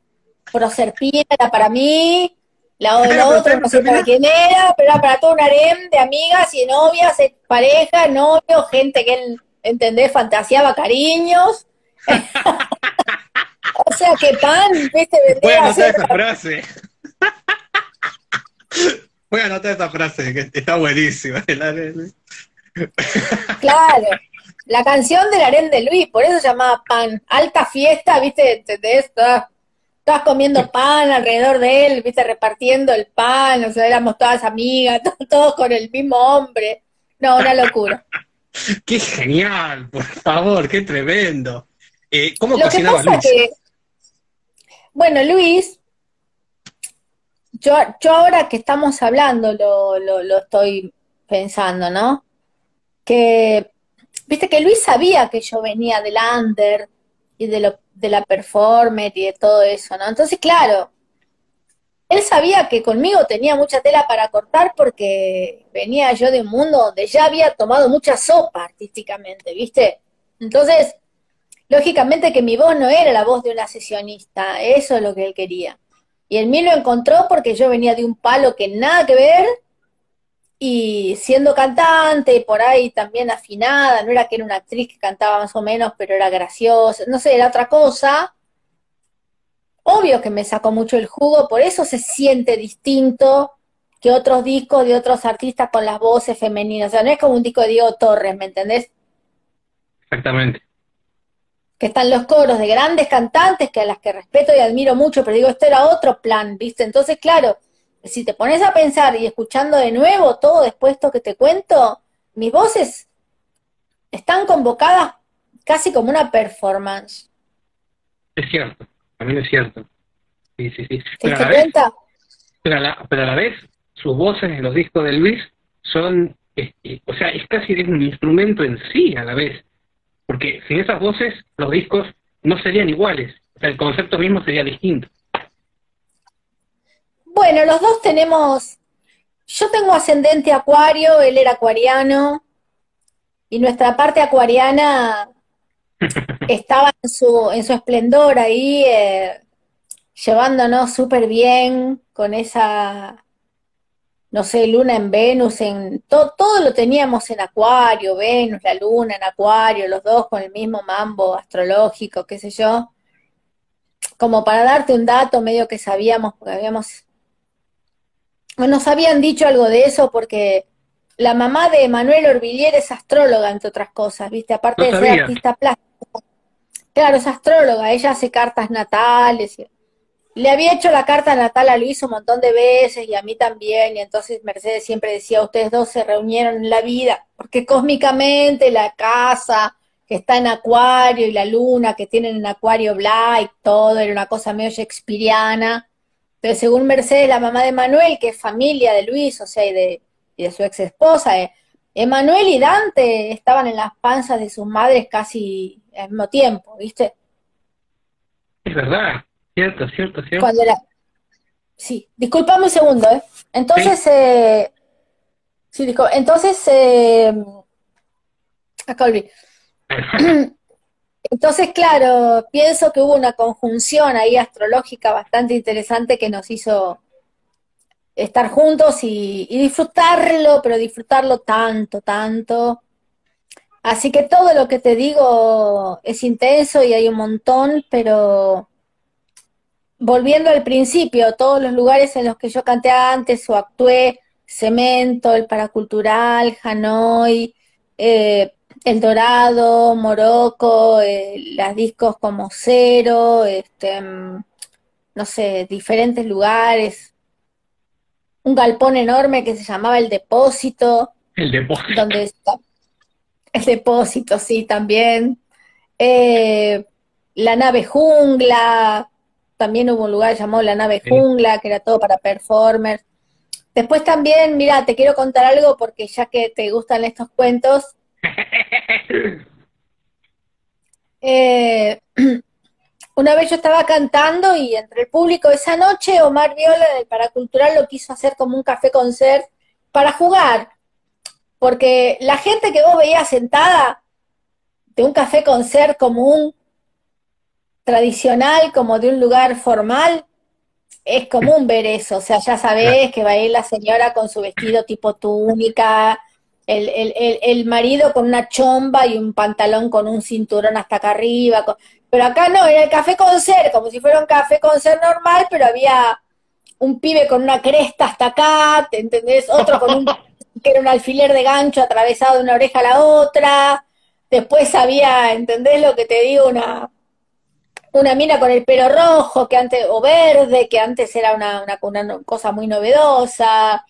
Proserpina era para mí, la, otra no sé para quién era, pero era para todo un harem de amigas y novias, pareja, novio, gente que él, ¿entendés? Fantaseaba cariños. o sea, que pan, viste, Voy a anotar esa frase. Voy a anotar esa frase, que está buenísima. claro, la canción del harem de Luis, por eso se llamaba pan. Alta fiesta, viste, ¿entendés? Estabas comiendo pan alrededor de él, viste, repartiendo el pan, o sea, éramos todas amigas, todos con el mismo hombre. No, una locura. qué genial, por favor, qué tremendo. Eh, ¿Cómo Lo cocinaba Luis? bueno, Luis, yo, yo ahora que estamos hablando lo, lo, lo estoy pensando, ¿no? Que, viste que Luis sabía que yo venía del under y de lo de la performance y de todo eso, ¿no? Entonces, claro, él sabía que conmigo tenía mucha tela para cortar porque venía yo de un mundo donde ya había tomado mucha sopa artísticamente, ¿viste? Entonces, lógicamente que mi voz no era la voz de una sesionista, eso es lo que él quería. Y en mí lo encontró porque yo venía de un palo que nada que ver, y siendo cantante, por ahí también afinada, no era que era una actriz que cantaba más o menos, pero era graciosa, no sé, era otra cosa. Obvio que me sacó mucho el jugo, por eso se siente distinto que otros discos de otros artistas con las voces femeninas. O sea, no es como un disco de Diego Torres, ¿me entendés? Exactamente. Que están los coros de grandes cantantes que a las que respeto y admiro mucho, pero digo, esto era otro plan, ¿viste? Entonces, claro, si te pones a pensar y escuchando de nuevo todo después esto que te cuento, mis voces están convocadas casi como una performance. Es cierto, también es cierto. Sí, sí, sí. Pero a, la vez, pero, a la, pero a la vez, sus voces en los discos de Luis son, este, o sea, es casi un instrumento en sí a la vez. Porque sin esas voces, los discos no serían iguales. O sea, el concepto mismo sería distinto. Bueno, los dos tenemos, yo tengo ascendente acuario, él era acuariano, y nuestra parte acuariana estaba en su, en su esplendor ahí, eh, llevándonos súper bien con esa, no sé, luna en Venus, en todo lo teníamos en acuario, Venus, la luna en acuario, los dos con el mismo mambo astrológico, qué sé yo. Como para darte un dato medio que sabíamos, porque habíamos nos habían dicho algo de eso porque la mamá de Manuel Orvillier es astróloga, entre otras cosas, ¿viste? Aparte de ser artista plástico. Claro, es astróloga, ella hace cartas natales. Le había hecho la carta natal a Luis un montón de veces y a mí también, y entonces Mercedes siempre decía, ustedes dos se reunieron en la vida, porque cósmicamente la casa que está en Acuario y la luna que tienen en Acuario Black, todo era una cosa medio shakespeariana entonces, según Mercedes, la mamá de Manuel, que es familia de Luis, o sea, y de, su ex esposa, eh, Emanuel y Dante estaban en las panzas de sus madres casi al mismo tiempo, ¿viste? Es verdad, cierto, cierto, cierto. Cuando Sí, disculpame un segundo, ¿eh? Entonces, sí, eh... sí entonces, eh... acá olvidé. Entonces, claro, pienso que hubo una conjunción ahí astrológica bastante interesante que nos hizo estar juntos y, disfrutarlo, pero disfrutarlo tanto, tanto. Así que todo lo que te digo es intenso y hay un montón, pero volviendo al principio, todos los lugares en los que yo canté antes o actué, Cemento, el Paracultural, Hanoi, eh, el Dorado, Morocco, eh, las discos como Cero, este, mm, no sé, diferentes lugares. Un galpón enorme que se llamaba El Depósito. El Depósito. Donde está, el Depósito, sí, también. Eh, la nave jungla, también hubo un lugar llamado la nave jungla, que era todo para performers. Después también, mira, te quiero contar algo porque ya que te gustan estos cuentos, eh, una vez yo estaba cantando y entre el público esa noche Omar Viola del Paracultural lo quiso hacer como un café concert para jugar, porque la gente que vos veías sentada de un café concert común, tradicional, como de un lugar formal, es común ver eso, o sea, ya sabés que va a ir la señora con su vestido tipo túnica, el, el, el, marido con una chomba y un pantalón con un cinturón hasta acá arriba. pero acá no, era el café con ser, como si fuera un café con ser normal, pero había un pibe con una cresta hasta acá, ¿te entendés? Otro con un, que era un alfiler de gancho atravesado de una oreja a la otra. Después había, ¿entendés lo que te digo? Una, una mina con el pelo rojo, que antes, o verde, que antes era una, una, una cosa muy novedosa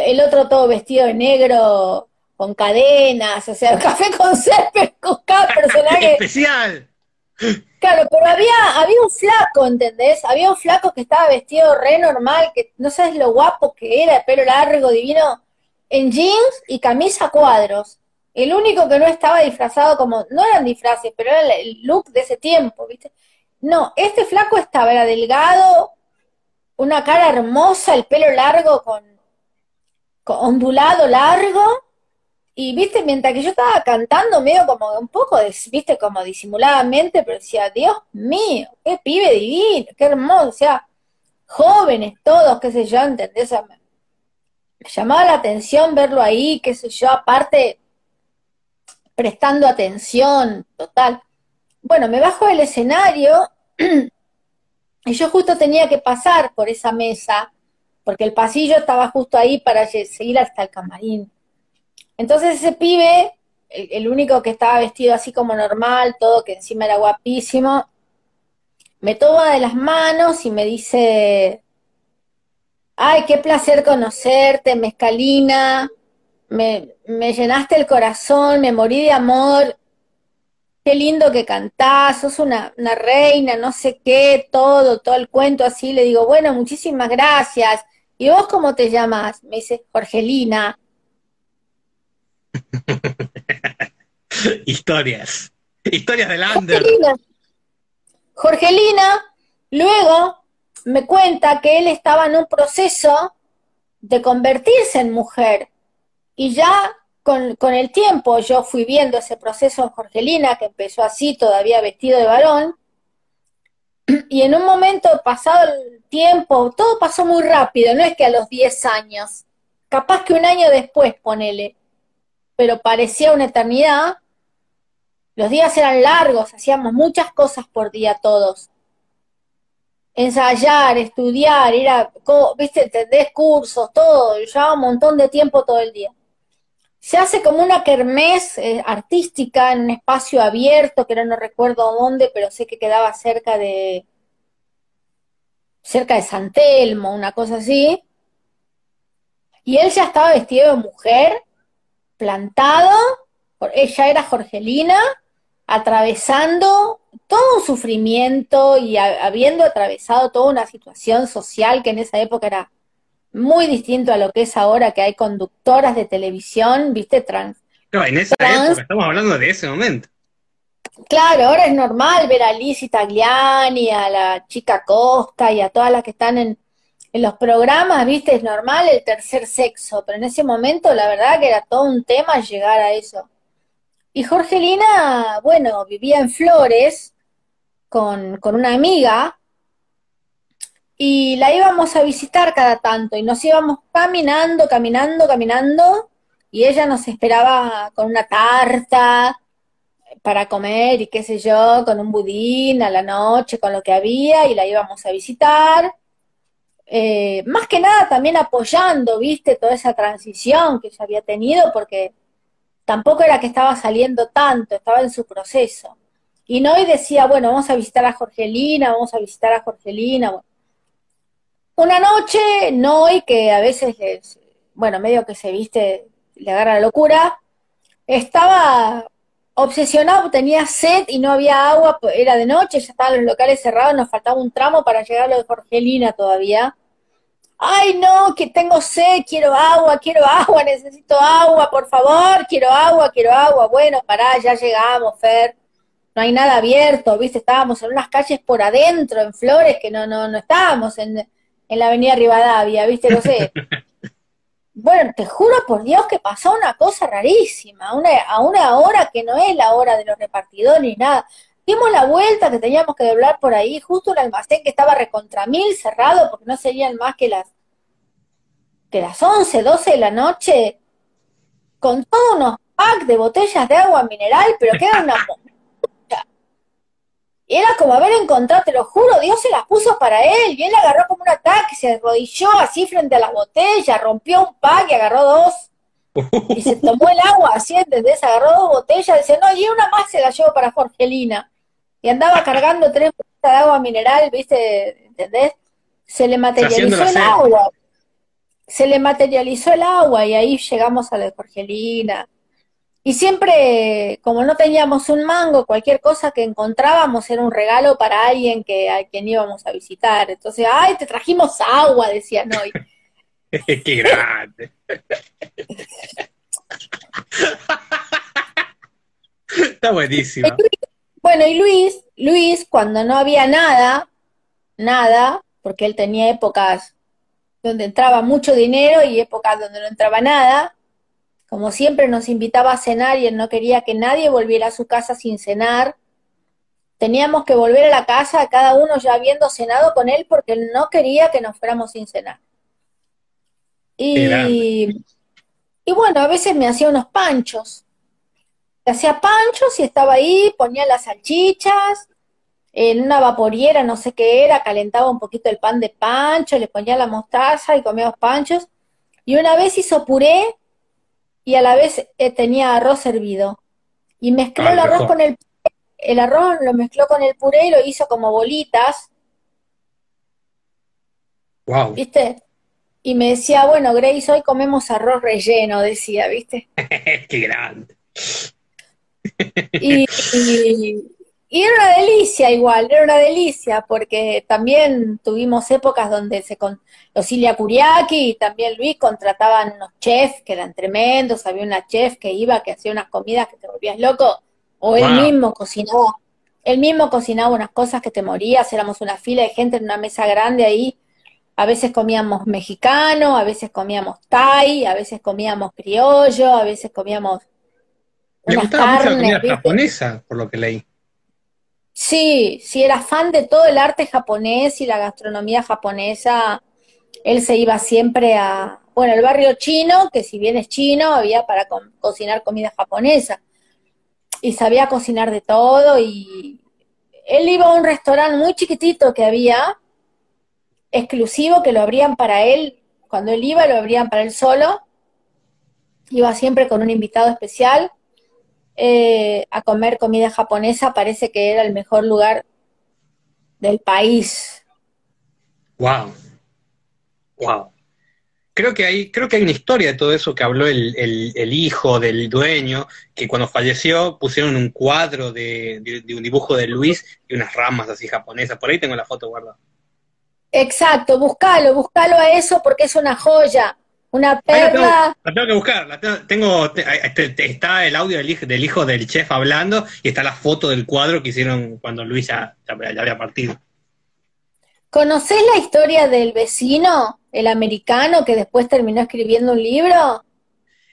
el otro todo vestido de negro con cadenas, o sea, café con césped con cada personaje. Especial. Claro, pero había, había un flaco, ¿entendés? Había un flaco que estaba vestido re normal, que no sabes lo guapo que era, pelo largo, divino, en jeans y camisa cuadros. El único que no estaba disfrazado como, no eran disfraces, pero era el look de ese tiempo, ¿viste? No, este flaco estaba, era delgado, una cara hermosa, el pelo largo con ondulado, largo, y viste, mientras que yo estaba cantando, medio como un poco, viste, como disimuladamente, pero decía, Dios mío, qué pibe divino, qué hermoso, o sea, jóvenes todos, qué sé yo, ¿entendés? Me llamaba la atención verlo ahí, qué sé yo, aparte prestando atención, total. Bueno, me bajo del escenario y yo justo tenía que pasar por esa mesa, porque el pasillo estaba justo ahí para seguir hasta el camarín. Entonces ese pibe, el, único que estaba vestido así como normal, todo que encima era guapísimo, me toma de las manos y me dice, ay, qué placer conocerte, mezcalina, me, me llenaste el corazón, me morí de amor, qué lindo que cantás, sos una, una, reina, no sé qué, todo, todo el cuento así. Le digo, bueno, muchísimas gracias. ¿Y vos cómo te llamas? Me dice, Jorgelina. Historias. Historias de Lander. Jorgelina. Jorgelina luego me cuenta que él estaba en un proceso de convertirse en mujer y ya con, el tiempo yo fui viendo ese proceso en Jorgelina, que empezó así, todavía vestido de varón, y en un momento, pasado el tiempo, todo pasó muy rápido, no es que a los 10 años, capaz que un año después, ponele, pero parecía una eternidad, los días eran largos, hacíamos muchas cosas por día todos. Ensayar, estudiar, ir a, viste, entendés cursos, todo, llevaba un montón de tiempo todo el día se hace como una kermés eh, artística en un espacio abierto, que no recuerdo dónde, pero sé que quedaba cerca de cerca de San Telmo, una cosa así. Y él ya estaba vestido de mujer, plantado, ella era Jorgelina, atravesando todo un sufrimiento y habiendo atravesado toda una situación social que en esa época era muy distinto a lo que es ahora que hay conductoras de televisión, viste, trans. No, en esa época, estamos hablando de ese momento. Claro, ahora es normal ver a Lizzie Tagliani, a la chica Cosca y a todas las que están en, en los programas, viste, es normal el tercer sexo, pero en ese momento la verdad que era todo un tema llegar a eso. Y Jorgelina, bueno, vivía en Flores con, con una amiga y la íbamos a visitar cada tanto y nos íbamos caminando, caminando, caminando y ella nos esperaba con una tarta para comer y qué sé yo, con un budín a la noche, con lo que había y la íbamos a visitar. Eh, más que nada también apoyando, viste, toda esa transición que ella había tenido porque tampoco era que estaba saliendo tanto, estaba en su proceso. Y no y decía, bueno, vamos a visitar a Jorgelina, vamos a visitar a Jorgelina. Bueno, una noche, no, y que a veces, bueno, medio que se viste, le agarra la locura, estaba obsesionado, tenía sed y no había agua, pues, era de noche, ya estaban los locales cerrados, nos faltaba un tramo para llegar a lo de Jorgelina todavía. Ay, no, que tengo sed, quiero agua, quiero agua, necesito agua, por favor, quiero agua, quiero agua. Bueno, pará, ya llegamos, Fer. No hay nada abierto, ¿viste? Estábamos en unas calles por adentro, en Flores, que no, no, no estábamos en, en la avenida Rivadavia, ¿viste? No sé. Bueno, te juro por Dios que pasó una cosa rarísima, una, a una hora que no es la hora de los repartidores ni nada. Dimos la vuelta que teníamos que doblar por ahí, justo el almacén que estaba recontra mil cerrado porque no serían más que las que las 11, 12 de la noche, con todos unos packs de botellas de agua mineral, pero que era una era como haber encontrado, te lo juro, Dios se las puso para él, y él agarró como un ataque, se arrodilló así frente a las botellas, rompió un pack y agarró dos. Y se tomó el agua así, ¿entendés? Agarró dos botellas, dice, no, y una más se la llevo para Jorgelina. Y andaba cargando tres botellas de agua mineral, ¿viste? ¿Entendés? Se le materializó el agua. Se le materializó el agua y ahí llegamos a la de Jorgelina. Y siempre, como no teníamos un mango, cualquier cosa que encontrábamos era un regalo para alguien que a quien íbamos a visitar. Entonces, ay, te trajimos agua, decía Noy. ¡Qué grande! Está buenísimo. Bueno, y Luis, Luis, cuando no había nada, nada, porque él tenía épocas donde entraba mucho dinero y épocas donde no entraba nada, como siempre nos invitaba a cenar y él no quería que nadie volviera a su casa sin cenar. teníamos que volver a la casa, cada uno ya habiendo cenado con él, porque él no quería que nos fuéramos sin cenar. Y, y bueno, a veces me hacía unos panchos. Hacía panchos y estaba ahí, ponía las salchichas, en una vaporiera, no sé qué era, calentaba un poquito el pan de pancho, le ponía la mostaza y comíamos panchos. Y una vez hizo puré y a la vez eh, tenía arroz hervido. Y mezcló el arroz con el el arroz lo mezcló con el puré y lo hizo como bolitas. Wow. ¿Viste? Y me decía, bueno, Grace, hoy comemos arroz relleno, decía, ¿viste? Qué grande. y, y era una delicia igual, era una delicia, porque también tuvimos épocas donde se con los Ilia Kuriaki y también Luis contrataban unos chefs que eran tremendos, había una chef que iba, que hacía unas comidas que te volvías loco, o él mismo cocinaba, él mismo cocinaba unas cosas que te morías, éramos una fila de gente en una mesa grande ahí, a veces comíamos mexicano, a veces comíamos thai, a veces comíamos criollo, a veces comíamos... Me gustaba mucho la comida japonesa, por lo que leí. Sí, sí, era fan de todo el arte japonés y la gastronomía japonesa. Él se iba siempre a, bueno, el barrio chino, que si bien es chino, había para cocinar comida japonesa. Y sabía cocinar de todo y él iba a un restaurante muy chiquitito que había, exclusivo, que lo abrían para él. Cuando él iba, lo abrían para él solo. Iba siempre con un invitado especial eh, a comer comida japonesa, parece que era el mejor lugar del país. Wow. Wow. Creo que hay, creo que hay una historia de todo eso que habló el, hijo del dueño, que cuando falleció pusieron un cuadro de, un dibujo de Luis y unas ramas así japonesas. Por ahí tengo la foto guardada. Exacto, búscalo, búscalo a eso porque es una joya. Una perla. La tengo, que buscar. La tengo, este, está el audio del hijo, del hijo del chef hablando y está la foto del cuadro que hicieron cuando Luis ya, había partido. ¿Conocés la historia del vecino, el americano, que después terminó escribiendo un libro?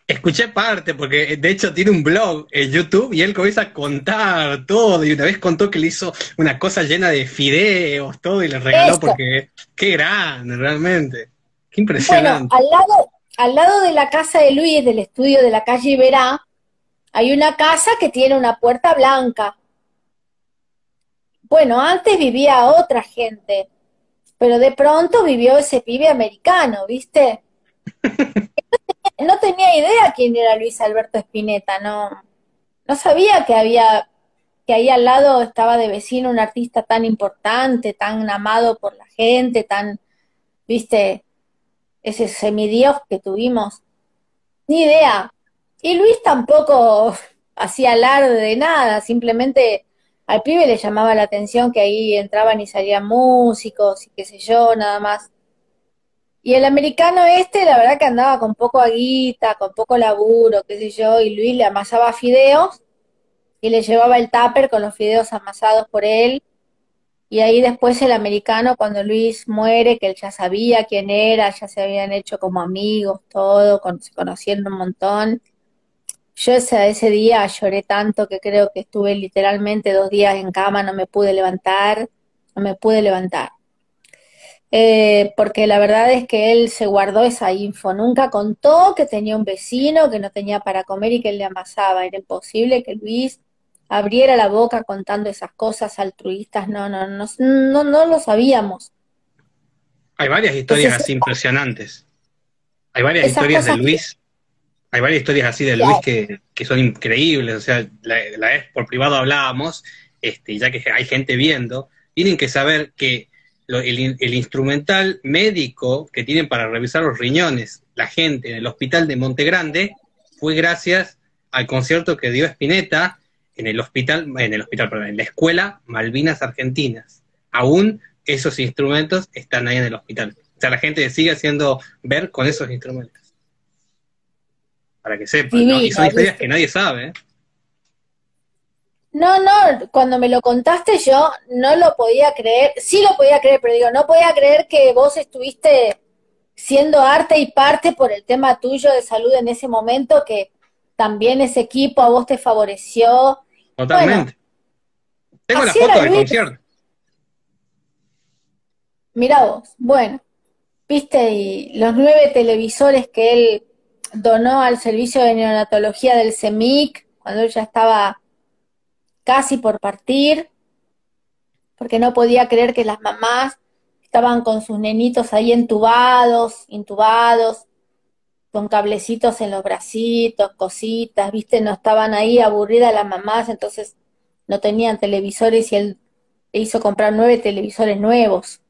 Escuché parte, porque de hecho tiene un blog en YouTube y él comienza a contar todo. Y una vez contó que le hizo una cosa llena de fideos, todo, y le regaló porque qué grande, realmente. Qué impresionante. Bueno, al lado, al lado de la casa de Luis, del estudio de la calle Iberá, hay una casa que tiene una puerta blanca. Bueno, antes vivía otra gente, pero de pronto vivió ese pibe americano, ¿viste? no, tenía, idea quién era Luis Alberto Spinetta, no, no sabía que había, que ahí al lado estaba de vecino un artista tan importante, tan amado por la gente, tan, viste, ese semidios que tuvimos. Ni idea. Y Luis tampoco hacía alarde de nada, simplemente al pibe le llamaba la atención que ahí entraban y salían músicos y qué sé yo, nada más. Y el americano este, la verdad que andaba con poco aguita, con poco laburo, qué sé yo, y Luis le amasaba fideos y le llevaba el tupper con los fideos amasados por él y ahí después el americano, cuando Luis muere, que él ya sabía quién era, ya se habían hecho como amigos, todo, se conociendo un montón. Yo ese, ese día lloré tanto que creo que estuve literalmente dos días en cama, no me pude levantar, no me pude levantar. Eh, porque la verdad es que él se guardó esa info, nunca contó que tenía un vecino que no tenía para comer y que él le amasaba, era imposible que Luis abriera la boca contando esas cosas altruistas, no, no, no, no, no lo sabíamos. Hay varias historias así impresionantes. Hay varias historias de Luis. Hay varias historias así de Luis que, son increíbles. O sea, la, vez por privado hablábamos, este, ya que hay gente viendo, tienen que saber que el, el, instrumental médico que tienen para revisar los riñones la gente en el hospital de Monte Grande fue gracias al concierto que dio Spinetta en el hospital, en el hospital, perdón, en la escuela Malvinas Argentinas. Aún esos instrumentos están ahí en el hospital. O sea, la gente sigue haciendo ver con esos instrumentos. Para que sepan, ¿no? Y son historias que nadie sabe. ¿eh? No, no, cuando me lo contaste yo no lo podía creer, sí lo podía creer, pero digo, no podía creer que vos estuviste siendo arte y parte por el tema tuyo de salud en ese momento, que también ese equipo a vos te favoreció, Totalmente. Tengo la foto del concierto. Mira vos, bueno, viste, y los nueve televisores que él donó al servicio de neonatología del CEMIC, cuando él ya estaba casi por partir, porque no podía creer que las mamás estaban con sus nenitos ahí entubados, intubados, con cablecitos en los bracitos, cositas, viste, no estaban ahí aburridas las mamás, entonces no tenían televisores y él hizo comprar nueve televisores nuevos.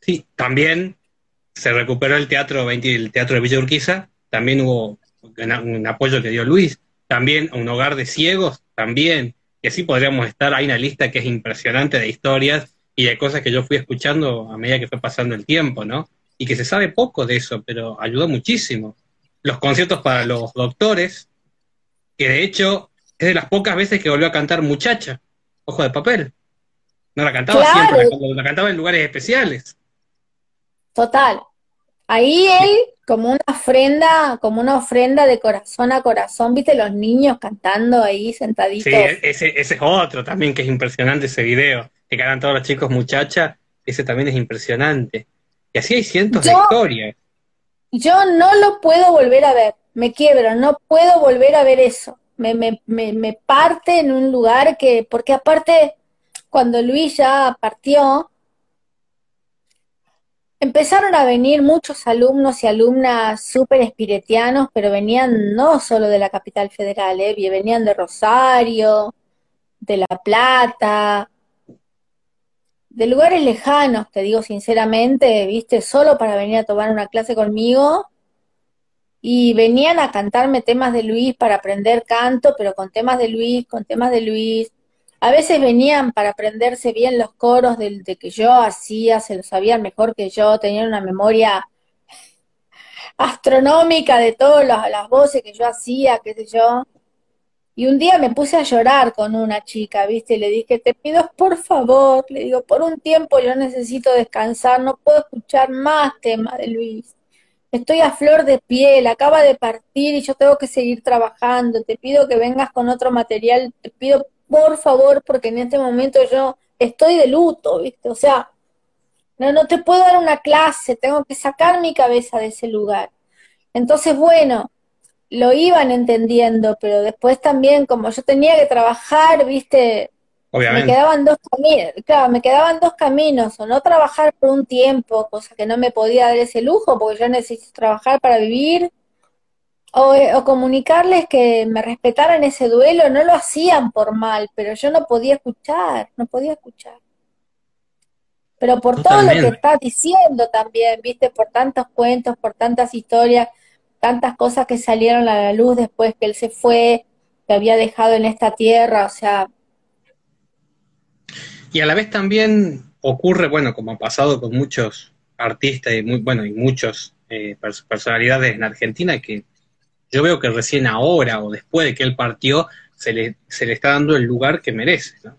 Sí, también se recuperó el teatro el teatro de Villa Urquiza, también hubo un apoyo que dio Luis, también un hogar de ciegos, también, y así podríamos estar, hay una lista que es impresionante de historias y de cosas que yo fui escuchando a medida que fue pasando el tiempo, ¿no? Y que se sabe poco de eso, pero ayudó muchísimo. Los conciertos para los doctores, que de hecho es de las pocas veces que volvió a cantar Muchacha, Ojo de Papel. No la cantaba siempre, la cantaba en lugares especiales. Total. Ahí él, como una ofrenda, como una ofrenda de corazón a corazón, viste los niños cantando ahí sentaditos. Sí, ese, ese es otro también que es impresionante ese video, que cantan todos los chicos muchacha, ese también es impresionante. Y así hay cientos de historias. Yo no lo puedo volver a ver, me quiebro, no puedo volver a ver eso. Me, me, me, me parte en un lugar que, porque aparte, cuando Luis ya partió, Empezaron a venir muchos alumnos y alumnas súper espiretianos, pero venían no solo de la capital federal, eh, venían de Rosario, de La Plata, de lugares lejanos, te digo sinceramente, viste, solo para venir a tomar una clase conmigo. Y venían a cantarme temas de Luis para aprender canto, pero con temas de Luis, con temas de Luis. A veces venían para aprenderse bien los coros de, que yo hacía, se lo sabían mejor que yo, tenían una memoria astronómica de todas las, voces que yo hacía, qué sé yo. Y un día me puse a llorar con una chica, ¿viste? Y le dije, te pido por favor, le digo, por un tiempo yo necesito descansar, no puedo escuchar más temas de Luis. Estoy a flor de piel, acaba de partir y yo tengo que seguir trabajando. Te pido que vengas con otro material, te pido por favor, porque en este momento yo estoy de luto, ¿viste? O sea, no, no te puedo dar una clase, tengo que sacar mi cabeza de ese lugar. Entonces, bueno, lo iban entendiendo, pero después también, como yo tenía que trabajar, ¿viste? Me quedaban dos caminos, claro, me quedaban dos caminos, o no trabajar por un tiempo, cosa que no me podía dar ese lujo, porque yo necesito trabajar para vivir, o, comunicarles que me respetaran ese duelo, no lo hacían por mal, pero yo no podía escuchar, no podía escuchar. Pero por todo lo que estás diciendo también, viste, por tantos cuentos, por tantas historias, tantas cosas que salieron a la luz después que él se fue, que había dejado en esta tierra, o sea. Y a la vez también ocurre, bueno, como ha pasado con muchos artistas y muy, bueno, y muchos eh, personalidades en Argentina que yo veo que recién ahora o después de que él partió, se le, se le está dando el lugar que merece, ¿no?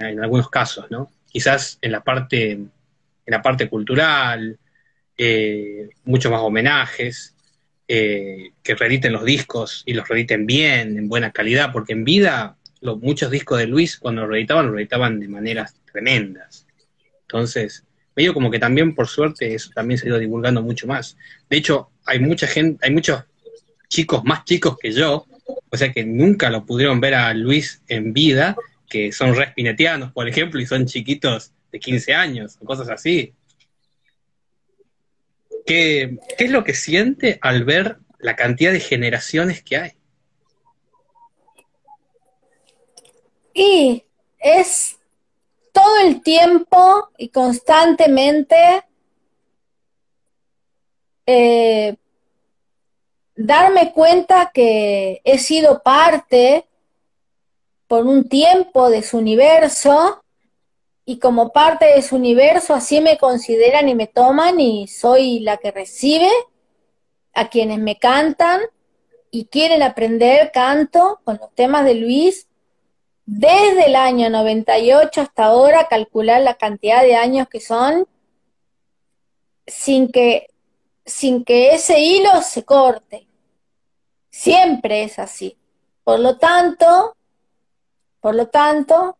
En algunos casos, ¿no? Quizás en la parte, en la parte cultural, eh, muchos más homenajes, eh, que reediten los discos y los reediten bien, en buena calidad, porque en vida los, muchos discos de Luis cuando los reeditaban, los reeditaban de maneras tremendas. Entonces, medio como que también por suerte eso también se ha ido divulgando mucho más. De hecho, hay mucha gente, hay muchos chicos más chicos que yo, o sea que nunca lo pudieron ver a Luis en vida, que son respinetianos, por ejemplo, y son chiquitos de 15 años, o cosas así. ¿Qué, ¿Qué es lo que siente al ver la cantidad de generaciones que hay? Y es todo el tiempo y constantemente eh, darme cuenta que he sido parte por un tiempo de su universo y como parte de su universo así me consideran y me toman y soy la que recibe a quienes me cantan y quieren aprender canto con los temas de Luis desde el año 98 hasta ahora, calcular la cantidad de años que son, sin que, sin que ese hilo se corte. Siempre es así. Por lo tanto, Por lo tanto,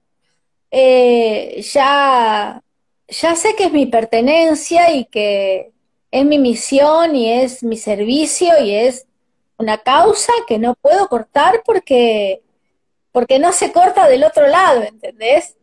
eh, ya, ya sé que es mi pertenencia y que es mi misión y es mi servicio y es una causa que no puedo cortar porque, porque no se corta del otro lado, ¿entendés?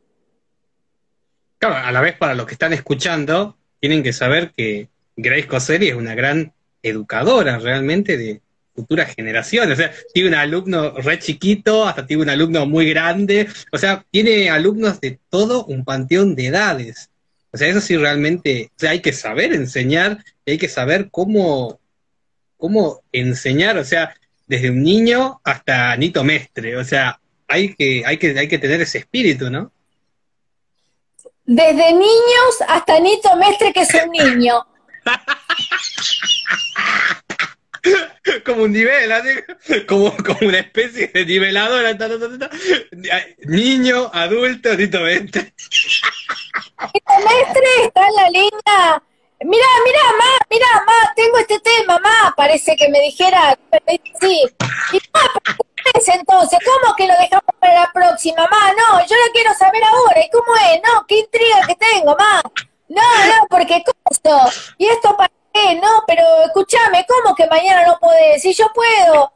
Claro, a la vez para los que están escuchando, tienen que saber que Grace Coselli es una gran educadora realmente de futuras generaciones. O sea, tiene un alumno re chiquito, hasta tiene un alumno muy grande. O sea, tiene alumnos de todo un panteón de edades. O sea, eso sí realmente, o sea, hay que saber enseñar hay que saber cómo, cómo enseñar, o sea, desde un niño hasta Nito Mestre. O sea, hay que, hay que, hay que tener ese espíritu, ¿no? Desde niños hasta Nito Mestre, que es un niño. como un nivel, como, como una especie de niveladora. Niño, adulto, Nito Mestre. Nito Mestre está en la línea. Mira, mira, ma, mira, ma, tengo este tema, ma, parece que me dijera, sí. Y entonces, ¿cómo que lo dejamos para la próxima, ma? No, yo lo quiero saber ahora, ¿y cómo es? No, qué intriga que tengo, ma. No, no, porque esto, ¿y esto para No, pero escúchame, ¿cómo que mañana no podés? Si yo puedo.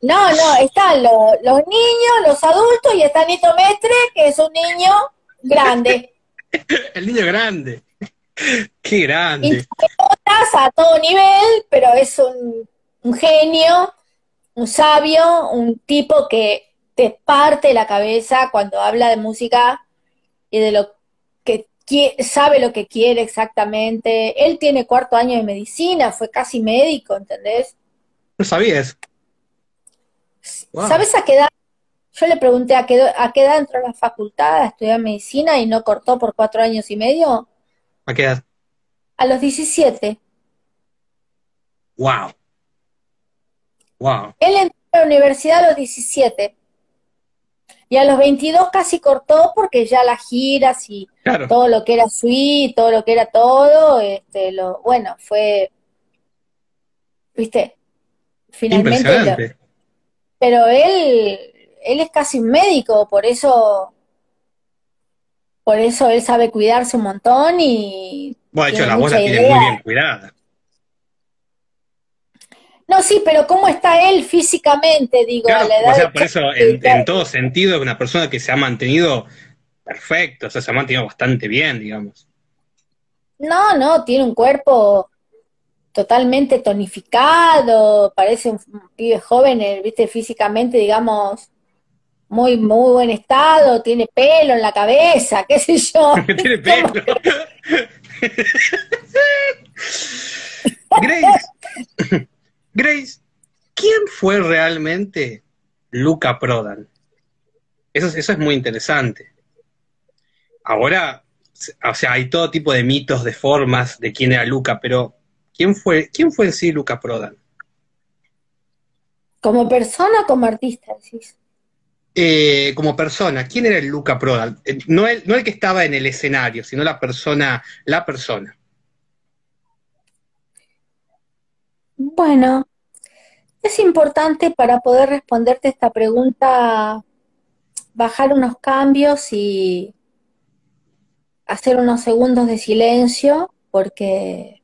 No, no, están los, los niños, los adultos y está Nito Mestre, que es un niño grande. El niño grande. Qué grande. a todo nivel, pero es un, un genio, un sabio, un tipo que te parte la cabeza cuando habla de música y de lo que sabe lo que quiere exactamente. Él tiene cuarto año de medicina, fue casi médico, ¿entendés? No sabías. ¿Sabes a qué edad? Yo le pregunté a qué, a qué edad entró a la facultad a estudiar medicina y no cortó por cuatro años y medio. ¿A qué edad? A los 17. Wow. Wow. Él entró a la universidad a los 17. Y a los 22 casi cortó porque ya las giras y todo lo que era suite, todo lo que era todo, este, lo, bueno, fue, viste, finalmente. pero él, él es casi un médico, por eso, por eso él sabe cuidarse un montón y. Bueno, de hecho, la voz la tiene muy bien cuidada. No, sí, pero ¿cómo está él físicamente? Digo, a la edad o sea, por eso, en, todo sentido, es una persona que se ha mantenido perfecto, o sea, se ha mantenido bastante bien, digamos. No, no, tiene un cuerpo totalmente tonificado, parece un, pibe joven, eh, viste, físicamente, digamos, muy, muy buen estado, tiene pelo en la cabeza, qué sé yo. tiene pelo. Grace, Grace, ¿quién fue realmente Luca Prodan? Eso, eso es muy interesante. Ahora, o sea, hay todo tipo de mitos, de formas de quién era Luca, pero ¿quién fue, quién fue en sí Luca Prodan? ¿Como persona o como artista, decís? Eh, como persona, ¿quién era el Luca Prodan? Eh, no el, no el que estaba en el escenario, sino la persona, la persona. Bueno, es importante para poder responderte esta pregunta bajar unos cambios y hacer unos segundos de silencio porque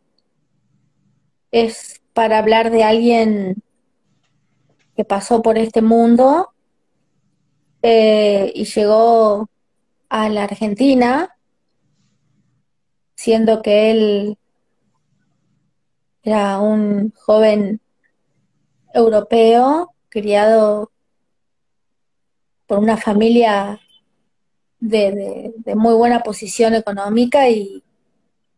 es para hablar de alguien que pasó por este mundo eh, y llegó a la Argentina, siendo que él era un joven europeo, criado por una familia de, muy buena posición económica y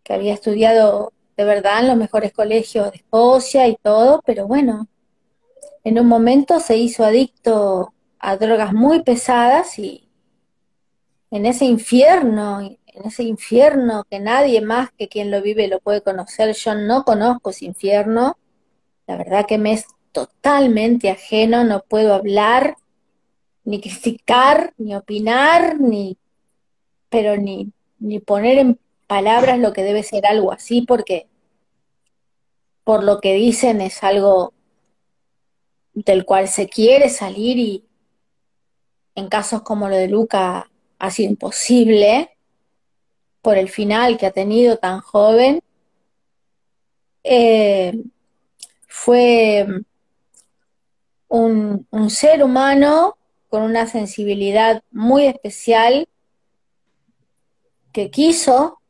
que había estudiado de verdad en los mejores colegios de Escocia y todo, pero bueno, en un momento se hizo adicto a drogas muy pesadas y en ese infierno, en ese infierno que nadie más que quien lo vive lo puede conocer, yo no conozco ese infierno, la verdad que me es totalmente ajeno, no puedo hablar, ni criticar, ni opinar, ni, pero ni, ni poner en palabras lo que debe ser algo así, porque por lo que dicen es algo del cual se quiere salir y, en casos como lo de Luca ha sido imposible por el final que ha tenido tan joven. Eh, fue un, un ser humano con una sensibilidad muy especial que quiso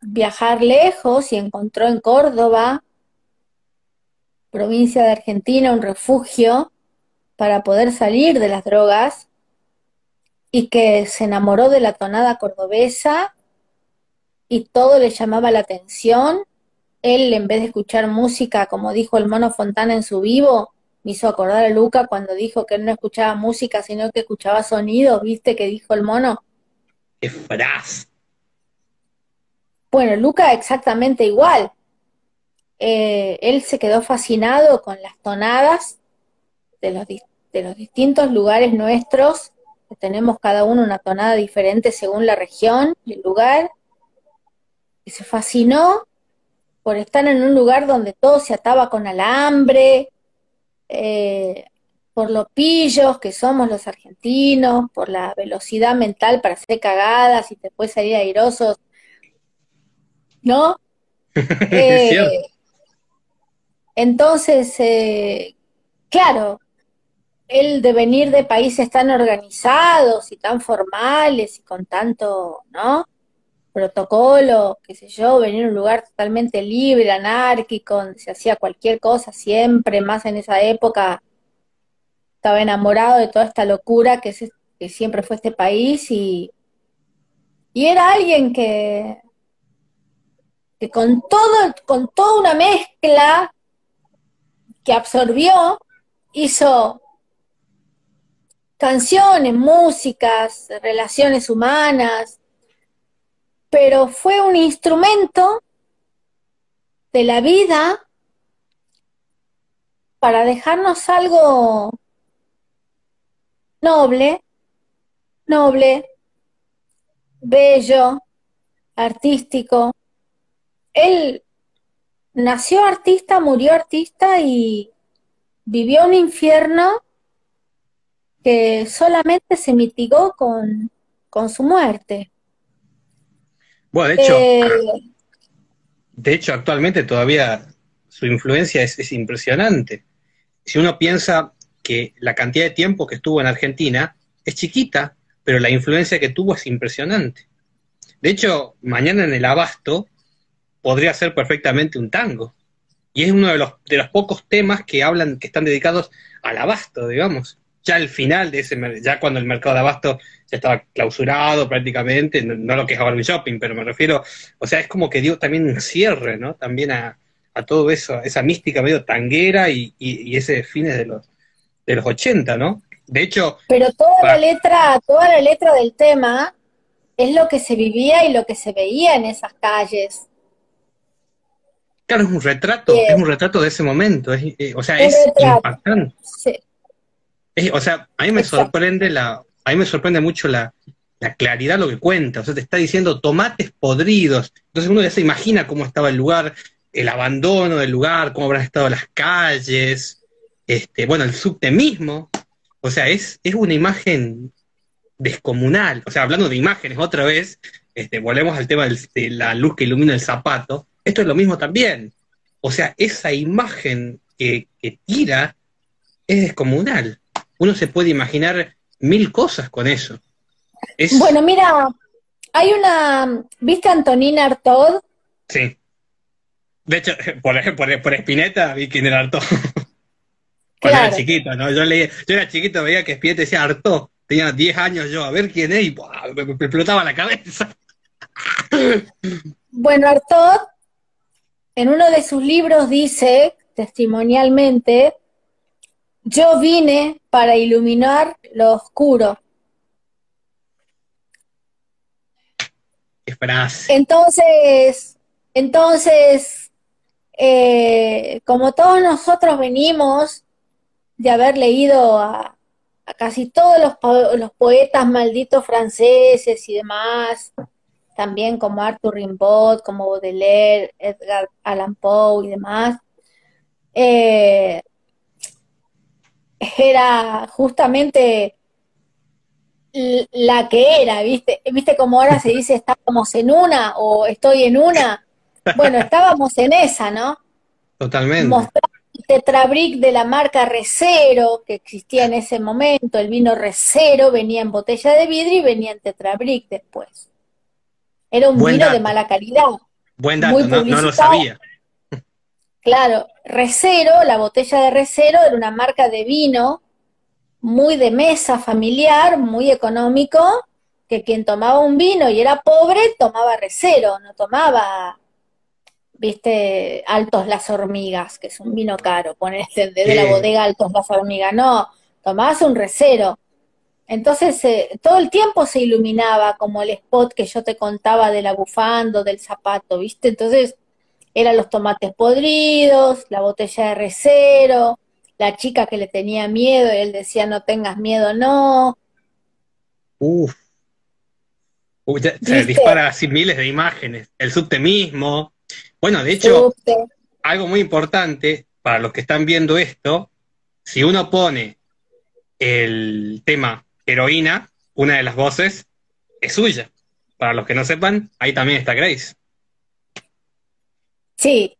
viajar lejos y encontró en Córdoba, provincia de Argentina, un refugio para poder salir de las drogas y que se enamoró de la tonada cordobesa y todo le llamaba la atención. Él, en vez de escuchar música, como dijo el mono Fontana en su vivo, me hizo acordar a Luca cuando dijo que él no escuchaba música, sino que escuchaba sonidos, ¿viste que dijo el mono? ¡Qué frase! Bueno, Luca exactamente igual. Eh, él se quedó fascinado con las tonadas de los, de los distintos lugares nuestros, que tenemos cada uno una tonada diferente según la región el lugar, y se fascinó por estar en un lugar donde todo se ataba con alambre, eh, por los pillos que somos los argentinos, por la velocidad mental para hacer cagadas y después salir airosos, ¿no? Eh, entonces, eh, claro, el de venir de países tan organizados y tan formales y con tanto, ¿no? Protocolo, qué sé yo, venir a un lugar totalmente libre, anárquico, se hacía cualquier cosa siempre, más en esa época, estaba enamorado de toda esta locura que, que siempre fue este país y, y era alguien que, que con todo, con toda una mezcla que absorbió, hizo canciones, músicas, relaciones humanas, pero fue un instrumento de la vida para dejarnos algo noble, noble, bello, artístico. Él nació artista, murió artista y vivió un infierno que solamente se mitigó con, con su muerte. Bueno, de hecho, de hecho, actualmente todavía su influencia es, impresionante. Si uno piensa que la cantidad de tiempo que estuvo en Argentina es chiquita, pero la influencia que tuvo es impresionante. De hecho, mañana en el Abasto podría ser perfectamente un tango. Y es uno de los, de los pocos temas que hablan, que están dedicados al abasto, digamos ya al final de ese, ya cuando el mercado de abasto estaba clausurado prácticamente, no, lo que es Barbie Shopping, pero me refiero, o sea, es como que dio también un cierre, ¿no? También a, todo eso, esa mística medio tanguera y, y, ese fines de los, de los 80, ¿no? De hecho... Pero toda la letra, toda la letra del tema es lo que se vivía y lo que se veía en esas calles. Claro, es un retrato, es un retrato de ese momento, eh, o sea, es impactante. Sí o sea, a mí me sorprende la, a mí me sorprende mucho la, la claridad lo que cuenta. O sea, te está diciendo tomates podridos. Entonces uno ya se imagina cómo estaba el lugar, el abandono del lugar, cómo habrán estado las calles, este, bueno, el subte mismo. O sea, es, es una imagen descomunal. O sea, hablando de imágenes otra vez, este, volvemos al tema de la luz que ilumina el zapato. Esto es lo mismo también. O sea, esa imagen que, que tira es descomunal uno se puede imaginar mil cosas con eso. Bueno, mira, hay una, ¿viste a Antonina Artaud? Sí. De hecho, por, por, por Espineta vi quién era Artaud. Cuando era chiquito, ¿no? Yo, leía, yo era chiquito, veía que Espineta decía Artaud. Tenía 10 años yo, a ver quién es, y me, me, explotaba la cabeza. Bueno, Artaud, en uno de sus libros dice, testimonialmente, yo vine para iluminar lo oscuro. Entonces, entonces, eh, como todos nosotros venimos de haber leído a, casi todos los, los, poetas malditos franceses y demás, también como Arthur Rimbaud, como Baudelaire, Edgar Allan Poe y demás, eh, era justamente la que era, ¿viste? ¿Viste cómo ahora se dice estábamos en una o estoy en una? Bueno, estábamos en esa, ¿no? Totalmente. Mostrar el tetrabric de la marca Recero, que existía en ese momento, el vino Recero venía en botella de vidrio y venía en tetrabric después. Era un vino de mala calidad. Buen dato, no, no, lo sabía. Claro, Recero, la botella de Recero era una marca de vino muy de mesa familiar, muy económico, que quien tomaba un vino y era pobre tomaba Recero, no tomaba, viste, Altos las Hormigas, que es un vino caro, ponerte de la bodega Altos las Hormigas, no, tomabas un Recero. Entonces, eh, todo el tiempo se iluminaba como el spot que yo te contaba de la bufanda, del zapato, ¿viste? Entonces, eran los tomates podridos, la botella de recero, la chica que le tenía miedo y él decía, no tengas miedo, no. Uf. se dispara así miles de imágenes. El subte mismo. Bueno, de hecho, algo muy importante para los que están viendo esto, si uno pone el tema heroína, una de las voces es suya. Para los que no sepan, ahí también está Grace. Sí,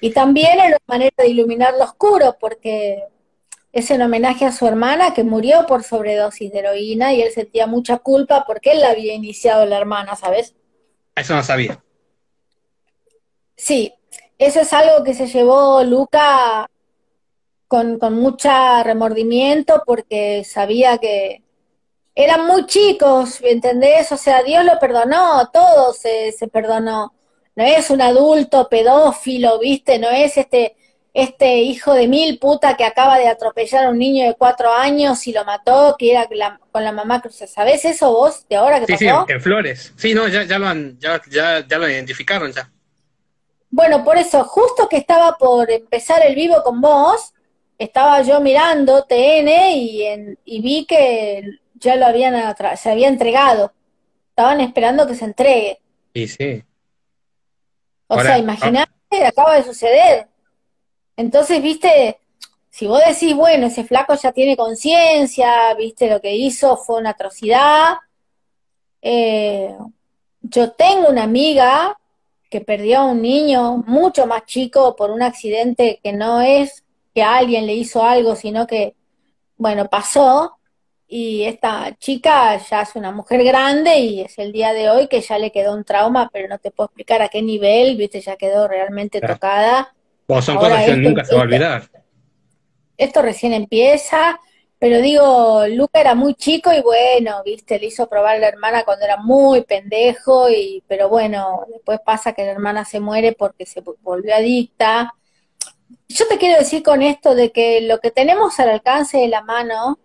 y también era una manera de iluminar lo oscuro, porque es en homenaje a su hermana que murió por sobredosis de heroína y él sentía mucha culpa porque él la había iniciado la hermana, ¿sabes? Eso no sabía. Sí, eso es algo que se llevó Luca con, con mucha remordimiento porque sabía que, eran muy chicos, ¿entendés? O sea, Dios lo perdonó, todo se, se perdonó. No es un adulto pedófilo, ¿viste? No es este, este hijo de mil puta que acaba de atropellar a un niño de cuatro años y lo mató, que era con la mamá ¿Sabés eso vos de ahora que sí, Sí, en Flores. Sí, no, ya, ya, lo han, ya, ya, ya lo identificaron ya. Bueno, por eso, justo que estaba por empezar el vivo con vos, estaba yo mirando TN y, en, y vi que ya lo habían se había entregado. Estaban esperando que se entregue. Sí, sí. O sea, imagínate, acaba de suceder. Entonces, viste, si vos decís, bueno, ese flaco ya tiene conciencia, viste, lo que hizo fue una atrocidad. Eh, yo tengo una amiga que perdió a un niño mucho más chico por un accidente que no es que alguien le hizo algo, sino que, bueno, pasó y esta chica ya es una mujer grande y es el día de hoy que ya le quedó un trauma, pero no te puedo explicar a qué nivel, viste, ya quedó realmente tocada. son cosas que nunca se va a olvidar. Esto recién empieza, pero digo, Luca era muy chico y bueno, viste, le hizo probar a la hermana cuando era muy pendejo, y pero bueno, después pasa que la hermana se muere porque se volvió adicta. Yo te quiero decir con esto de que lo que tenemos al alcance de la mano,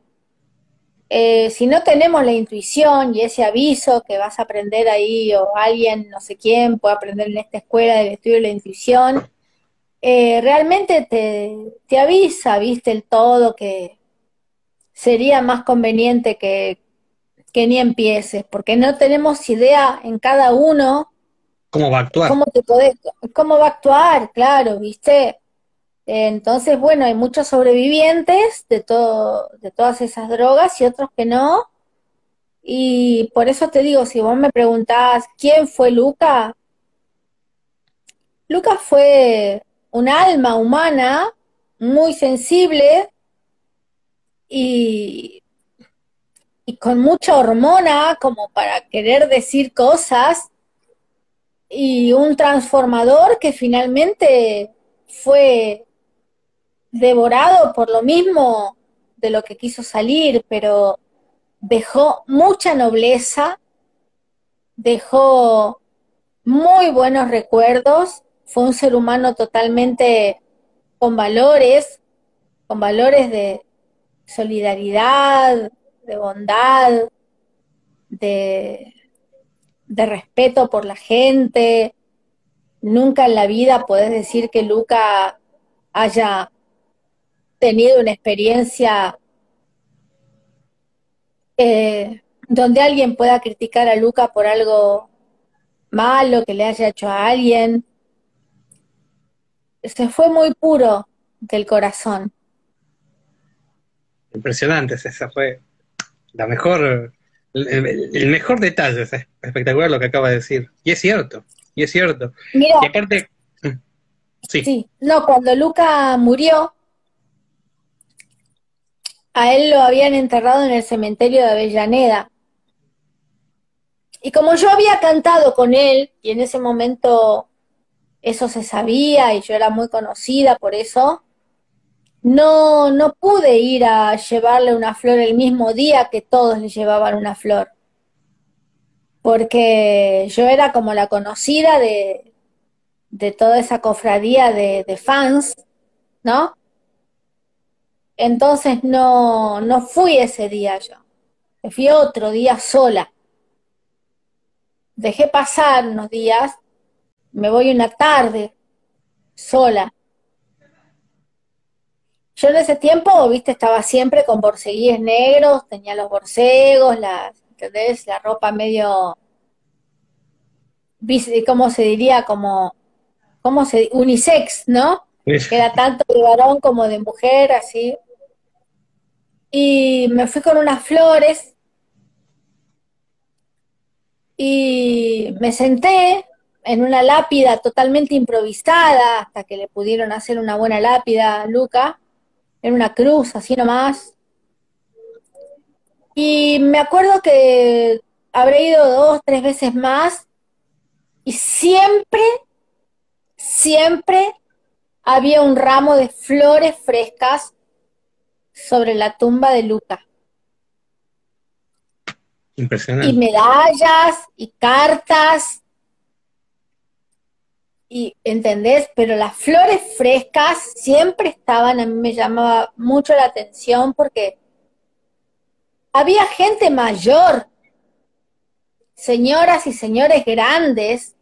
eh, si no tenemos la intuición y ese aviso que vas a aprender ahí o alguien, no sé quién, puede aprender en esta escuela del estudio de la intuición, eh, realmente te, te, avisa, viste, el todo que sería más conveniente que, que ni empieces, porque no tenemos idea en cada uno cómo va a actuar. Cómo, te cómo va a actuar, claro, viste. Entonces, bueno, hay muchos sobrevivientes de, todo, de todas esas drogas y otros que no. Y por eso te digo, si vos me preguntás quién fue Luca, Luca fue un alma humana muy sensible y, y con mucha hormona como para querer decir cosas y un transformador que finalmente fue devorado por lo mismo de lo que quiso salir, pero dejó mucha nobleza, dejó muy buenos recuerdos, fue un ser humano totalmente con valores, con valores de solidaridad, de bondad, de, de respeto por la gente. Nunca en la vida podés decir que Luca haya tenido una experiencia eh, donde alguien pueda criticar a Luca por algo malo que le haya hecho a alguien. Se fue muy puro del corazón. Impresionante, esa fue la mejor, el, mejor detalle, es espectacular lo que acaba de decir. Y es cierto, y es cierto. Mira, y aparte, sí. sí. No, cuando Luca murió, a él lo habían enterrado en el cementerio de Avellaneda. Y como yo había cantado con él, y en ese momento eso se sabía y yo era muy conocida por eso, no, no pude ir a llevarle una flor el mismo día que todos le llevaban una flor, porque yo era como la conocida de, de toda esa cofradía de, de fans, ¿no? Entonces no, no fui ese día yo, fui otro día sola. Dejé pasar unos días, me voy una tarde sola yo en ese tiempo, viste, estaba siempre con borceguíes negros, tenía los borcegos, la, ¿entendés? La ropa medio, ¿cómo se diría? Como, ¿cómo se Unisex, ¿no? Que era tanto de varón como de mujer, así. Y me fui con unas flores y me senté en una lápida totalmente improvisada hasta que le pudieron hacer una buena lápida a Luca en una cruz, así nomás. Y me acuerdo que habré ido dos, tres veces más y siempre, siempre había un ramo de flores frescas sobre la tumba de Luca. Impresionante. Y medallas y cartas y ¿entendés? Pero las flores frescas siempre estaban, a mí me llamaba mucho la atención porque había gente mayor, señoras y señores grandes,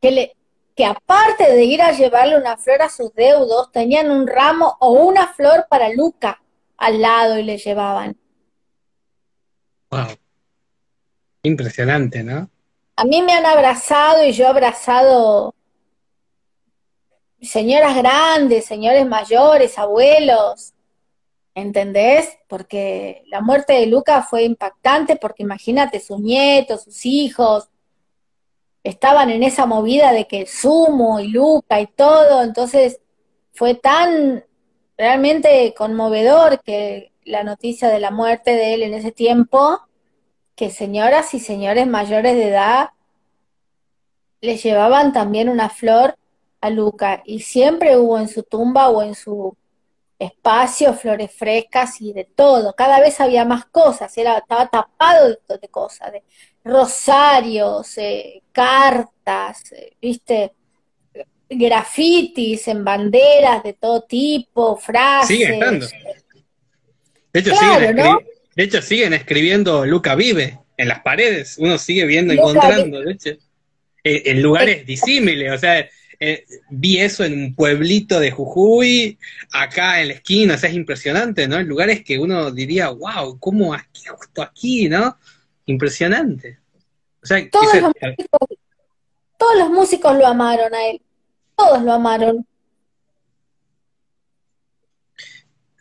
que, le, que aparte de ir a llevarle una flor a sus deudos, tenían un ramo o una flor para Luca al lado y le llevaban. Wow. Impresionante, ¿no? A mí me han abrazado y yo he abrazado señoras grandes, señores mayores, abuelos, ¿entendés? Porque la muerte de Luca fue impactante porque imagínate, sus nietos, sus hijos, estaban en esa movida de que Sumo y Luca y todo, entonces fue tan realmente conmovedor que la noticia de la muerte de él en ese tiempo, que señoras y señores mayores de edad le llevaban también una flor a Luca y siempre hubo en su tumba o en su espacio flores frescas y de todo. Cada vez había más cosas, era, estaba tapado de, cosas, de rosarios, eh, cartas, eh, viste, grafitis en banderas de todo tipo, frases. Sigue estando. De hecho, siguen de hecho, siguen escribiendo Luca vive en las paredes, uno sigue viendo, encontrando, de hecho, en, lugares disímiles, o sea, eh, vi eso en un pueblito de Jujuy, acá en la esquina, o sea, es impresionante, ¿no? En lugares que uno diría, wow, ¿cómo aquí, justo aquí, ¿no? Impresionante. O sea, todos, los músicos, todos los músicos lo amaron a él, todos lo amaron.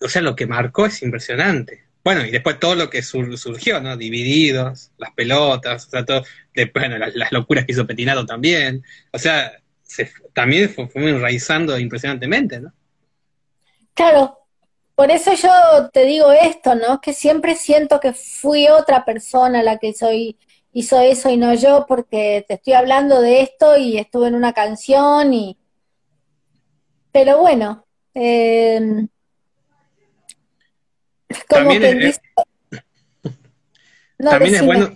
O sea, lo que marcó es impresionante. Bueno, y después todo lo que surgió, ¿no? Divididos, las pelotas, o sea, todo, bueno, las, las, locuras que hizo Petinato también. O sea, también fue, fue enraizando impresionantemente, ¿no? Claro, por eso yo te digo esto, ¿no? Que siempre siento que fui otra persona la que soy, hizo eso y no yo, porque te estoy hablando de esto y estuve en una canción y... Pero bueno, em, también, es, también es bueno,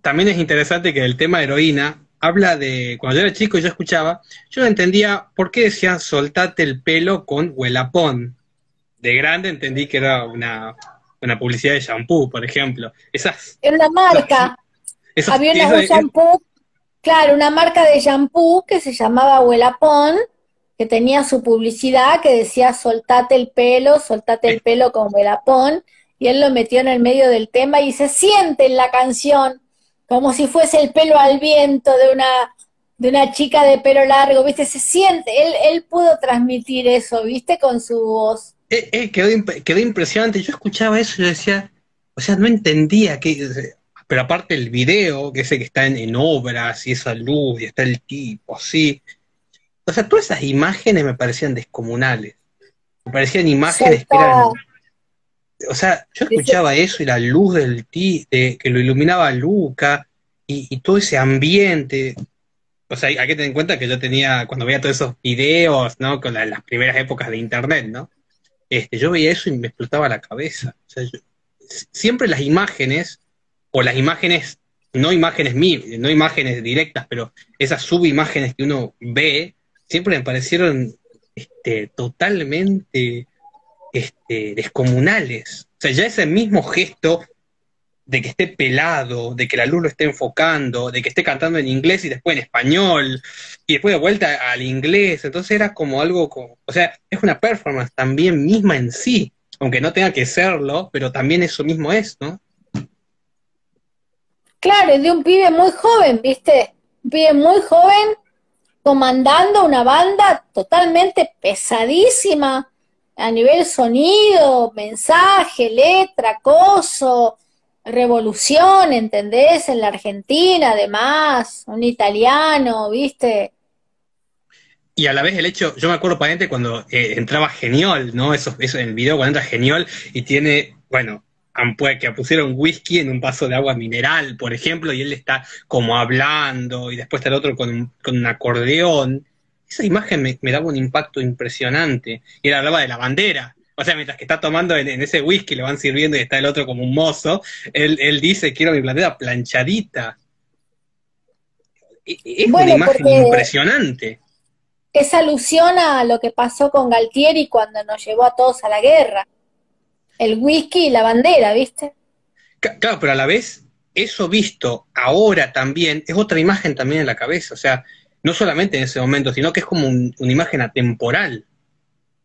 también es interesante que el tema heroína habla de, cuando yo era chico y yo escuchaba, yo no entendía por qué decían soltate el pelo con huelapón. De grande entendí que era una, publicidad de shampoo, por ejemplo. Esas, era una marca. Había una shampoo, claro, una marca de shampoo que se llamaba Huelapón, que tenía su publicidad que decía soltate el pelo, soltate el pelo con Huelapón, y él lo metió en el medio del tema y se siente en la canción como si fuese el pelo al viento de una, de una chica de pelo largo, ¿viste? Se siente, él, él pudo transmitir eso, ¿viste? Con su voz. Eh, eh, quedó, quedó impresionante, yo escuchaba eso y yo decía, o sea, no entendía que, pero aparte el video, que es el que está en, obras y esa luz y está el tipo así. O sea, todas esas imágenes me parecían descomunales. Me parecían imágenes que eran... O sea, yo escuchaba eso y la luz del ti, de, que lo iluminaba Luca y, todo ese ambiente. O sea, hay que tener en cuenta que yo tenía, cuando veía todos esos videos, ¿no? Con las primeras épocas de internet, ¿no? Este, yo veía eso y me explotaba la cabeza. O sea, siempre las imágenes, o las imágenes, no imágenes no imágenes directas, pero esas subimágenes que uno ve, siempre me parecieron este, totalmente este, descomunales. O sea, ya ese mismo gesto de que esté pelado, de que la luz lo esté enfocando, de que esté cantando en inglés y después en español, y después de vuelta al inglés, entonces era como algo, como, o sea, es una performance también misma en sí, aunque no tenga que serlo, pero también eso mismo es, ¿no? Claro, es de un pibe muy joven, ¿viste? Un pibe muy joven comandando una banda totalmente pesadísima a nivel sonido, mensaje, letra, coso, revolución, ¿entendés? En la Argentina, además, un italiano, ¿viste? Y a la vez el hecho, yo me acuerdo pariente cuando eh, entraba Genial, ¿no? Eso, eso en el video cuando entra Genial y tiene, bueno, que pusieron whisky en un vaso de agua mineral, por ejemplo, y él está como hablando, y después está el otro con un, con un acordeón. Esa imagen me, daba un impacto impresionante. Y él hablaba de la bandera. O sea, mientras que está tomando en, ese whisky, le van sirviendo y está el otro como un mozo, él, él dice, quiero mi bandera planchadita. Es una imagen impresionante. Es alusión a lo que pasó con Galtieri cuando nos llevó a todos a la guerra el whisky y la bandera, ¿viste? Claro, pero a la vez, eso visto ahora también es otra imagen también en la cabeza. O sea, no solamente en ese momento, sino que es como una imagen atemporal.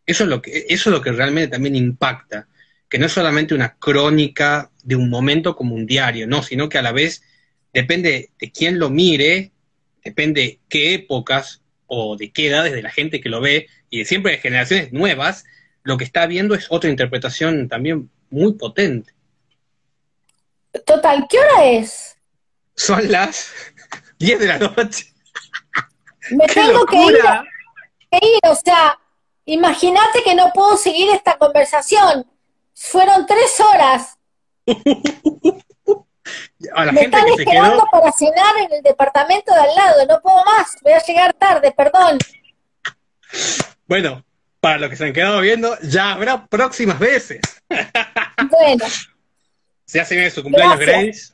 Eso es, lo que, eso es lo que realmente también impacta. Que no es solamente una crónica de un momento como un diario, no, sino que a la vez depende de quién lo mire, depende qué épocas o de qué edades de la gente que lo ve, y siempre de generaciones nuevas, lo que está viendo es otra interpretación también muy potente. Total, ¿qué hora es? Son las 10 de la noche. Me tengo que ir, o sea, imagínate que no puedo seguir esta conversación. Fueron tres horas. Me están esperando para cenar en el departamento de al lado, no puedo más, voy a llegar tarde, perdón. Bueno, para los que se han quedado viendo, ya habrá próximas veces. Bueno. Se hace bien su cumpleaños, Grace.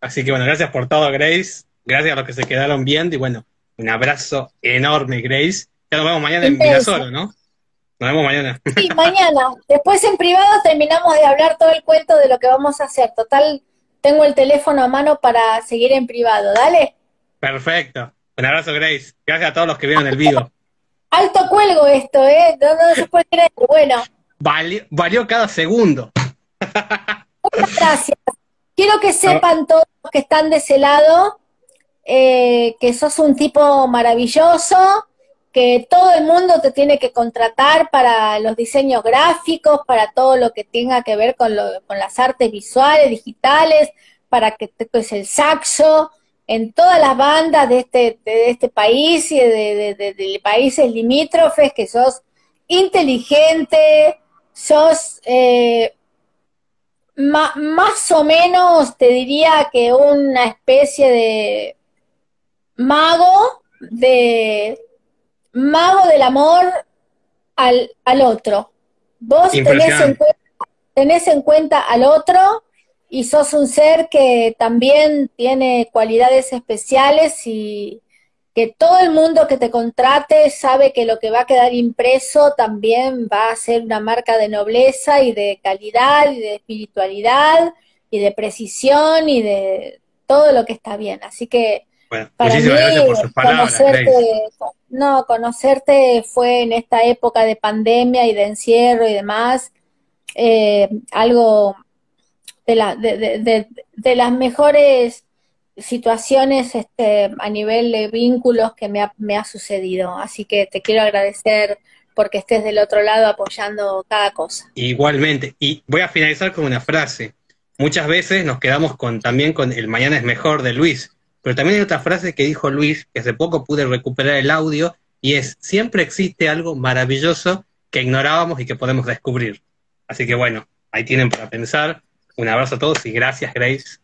Así que bueno, gracias por todo, Grace. Gracias a los que se quedaron viendo y bueno, un abrazo enorme, Grace. Ya nos vemos mañana en Mirasolo, ¿no? Nos vemos mañana. Sí, mañana. Después en privado terminamos de hablar todo el cuento de lo que vamos a hacer. Total, tengo el teléfono a mano para seguir en privado. Dale. Perfecto. Un abrazo, Grace. Gracias a todos los que vieron el video. Alto cuelgo esto, ¿eh? No, se puede creer. Bueno. Valió, cada segundo. Muchas gracias. Quiero que sepan todos los que están de ese lado eh, que sos un tipo maravilloso, que todo el mundo te tiene que contratar para los diseños gráficos, para todo lo que tenga que ver con, con las artes visuales, digitales, para que te toques el saxo, en todas las bandas de este, de este país y de, países limítrofes, que sos inteligente, sos eh, más o menos, te diría que una especie de mago, de mago del amor al, al otro. Vos tenés en, tenés en cuenta al otro y sos un ser que también tiene cualidades especiales y que todo el mundo que te contrate sabe que lo que va a quedar impreso también va a ser una marca de nobleza y de calidad y de espiritualidad y de precisión y de todo lo que está bien. Así que para mí conocerte, no, conocerte fue en esta época de pandemia y de encierro y demás eh, algo de, la, de, de, las mejores situaciones este, a nivel de vínculos que me ha, me ha sucedido. Así que te quiero agradecer porque estés del otro lado apoyando cada cosa. Igualmente. Y voy a finalizar con una frase. muchas veces nos quedamos con también con el mañana es mejor de Luis, pero también hay otra frase que dijo Luis, que hace poco pude recuperar el audio, y es, siempre existe algo maravilloso que ignorábamos y que podemos descubrir. Así que bueno, ahí tienen para pensar. Un abrazo a todos y gracias Grace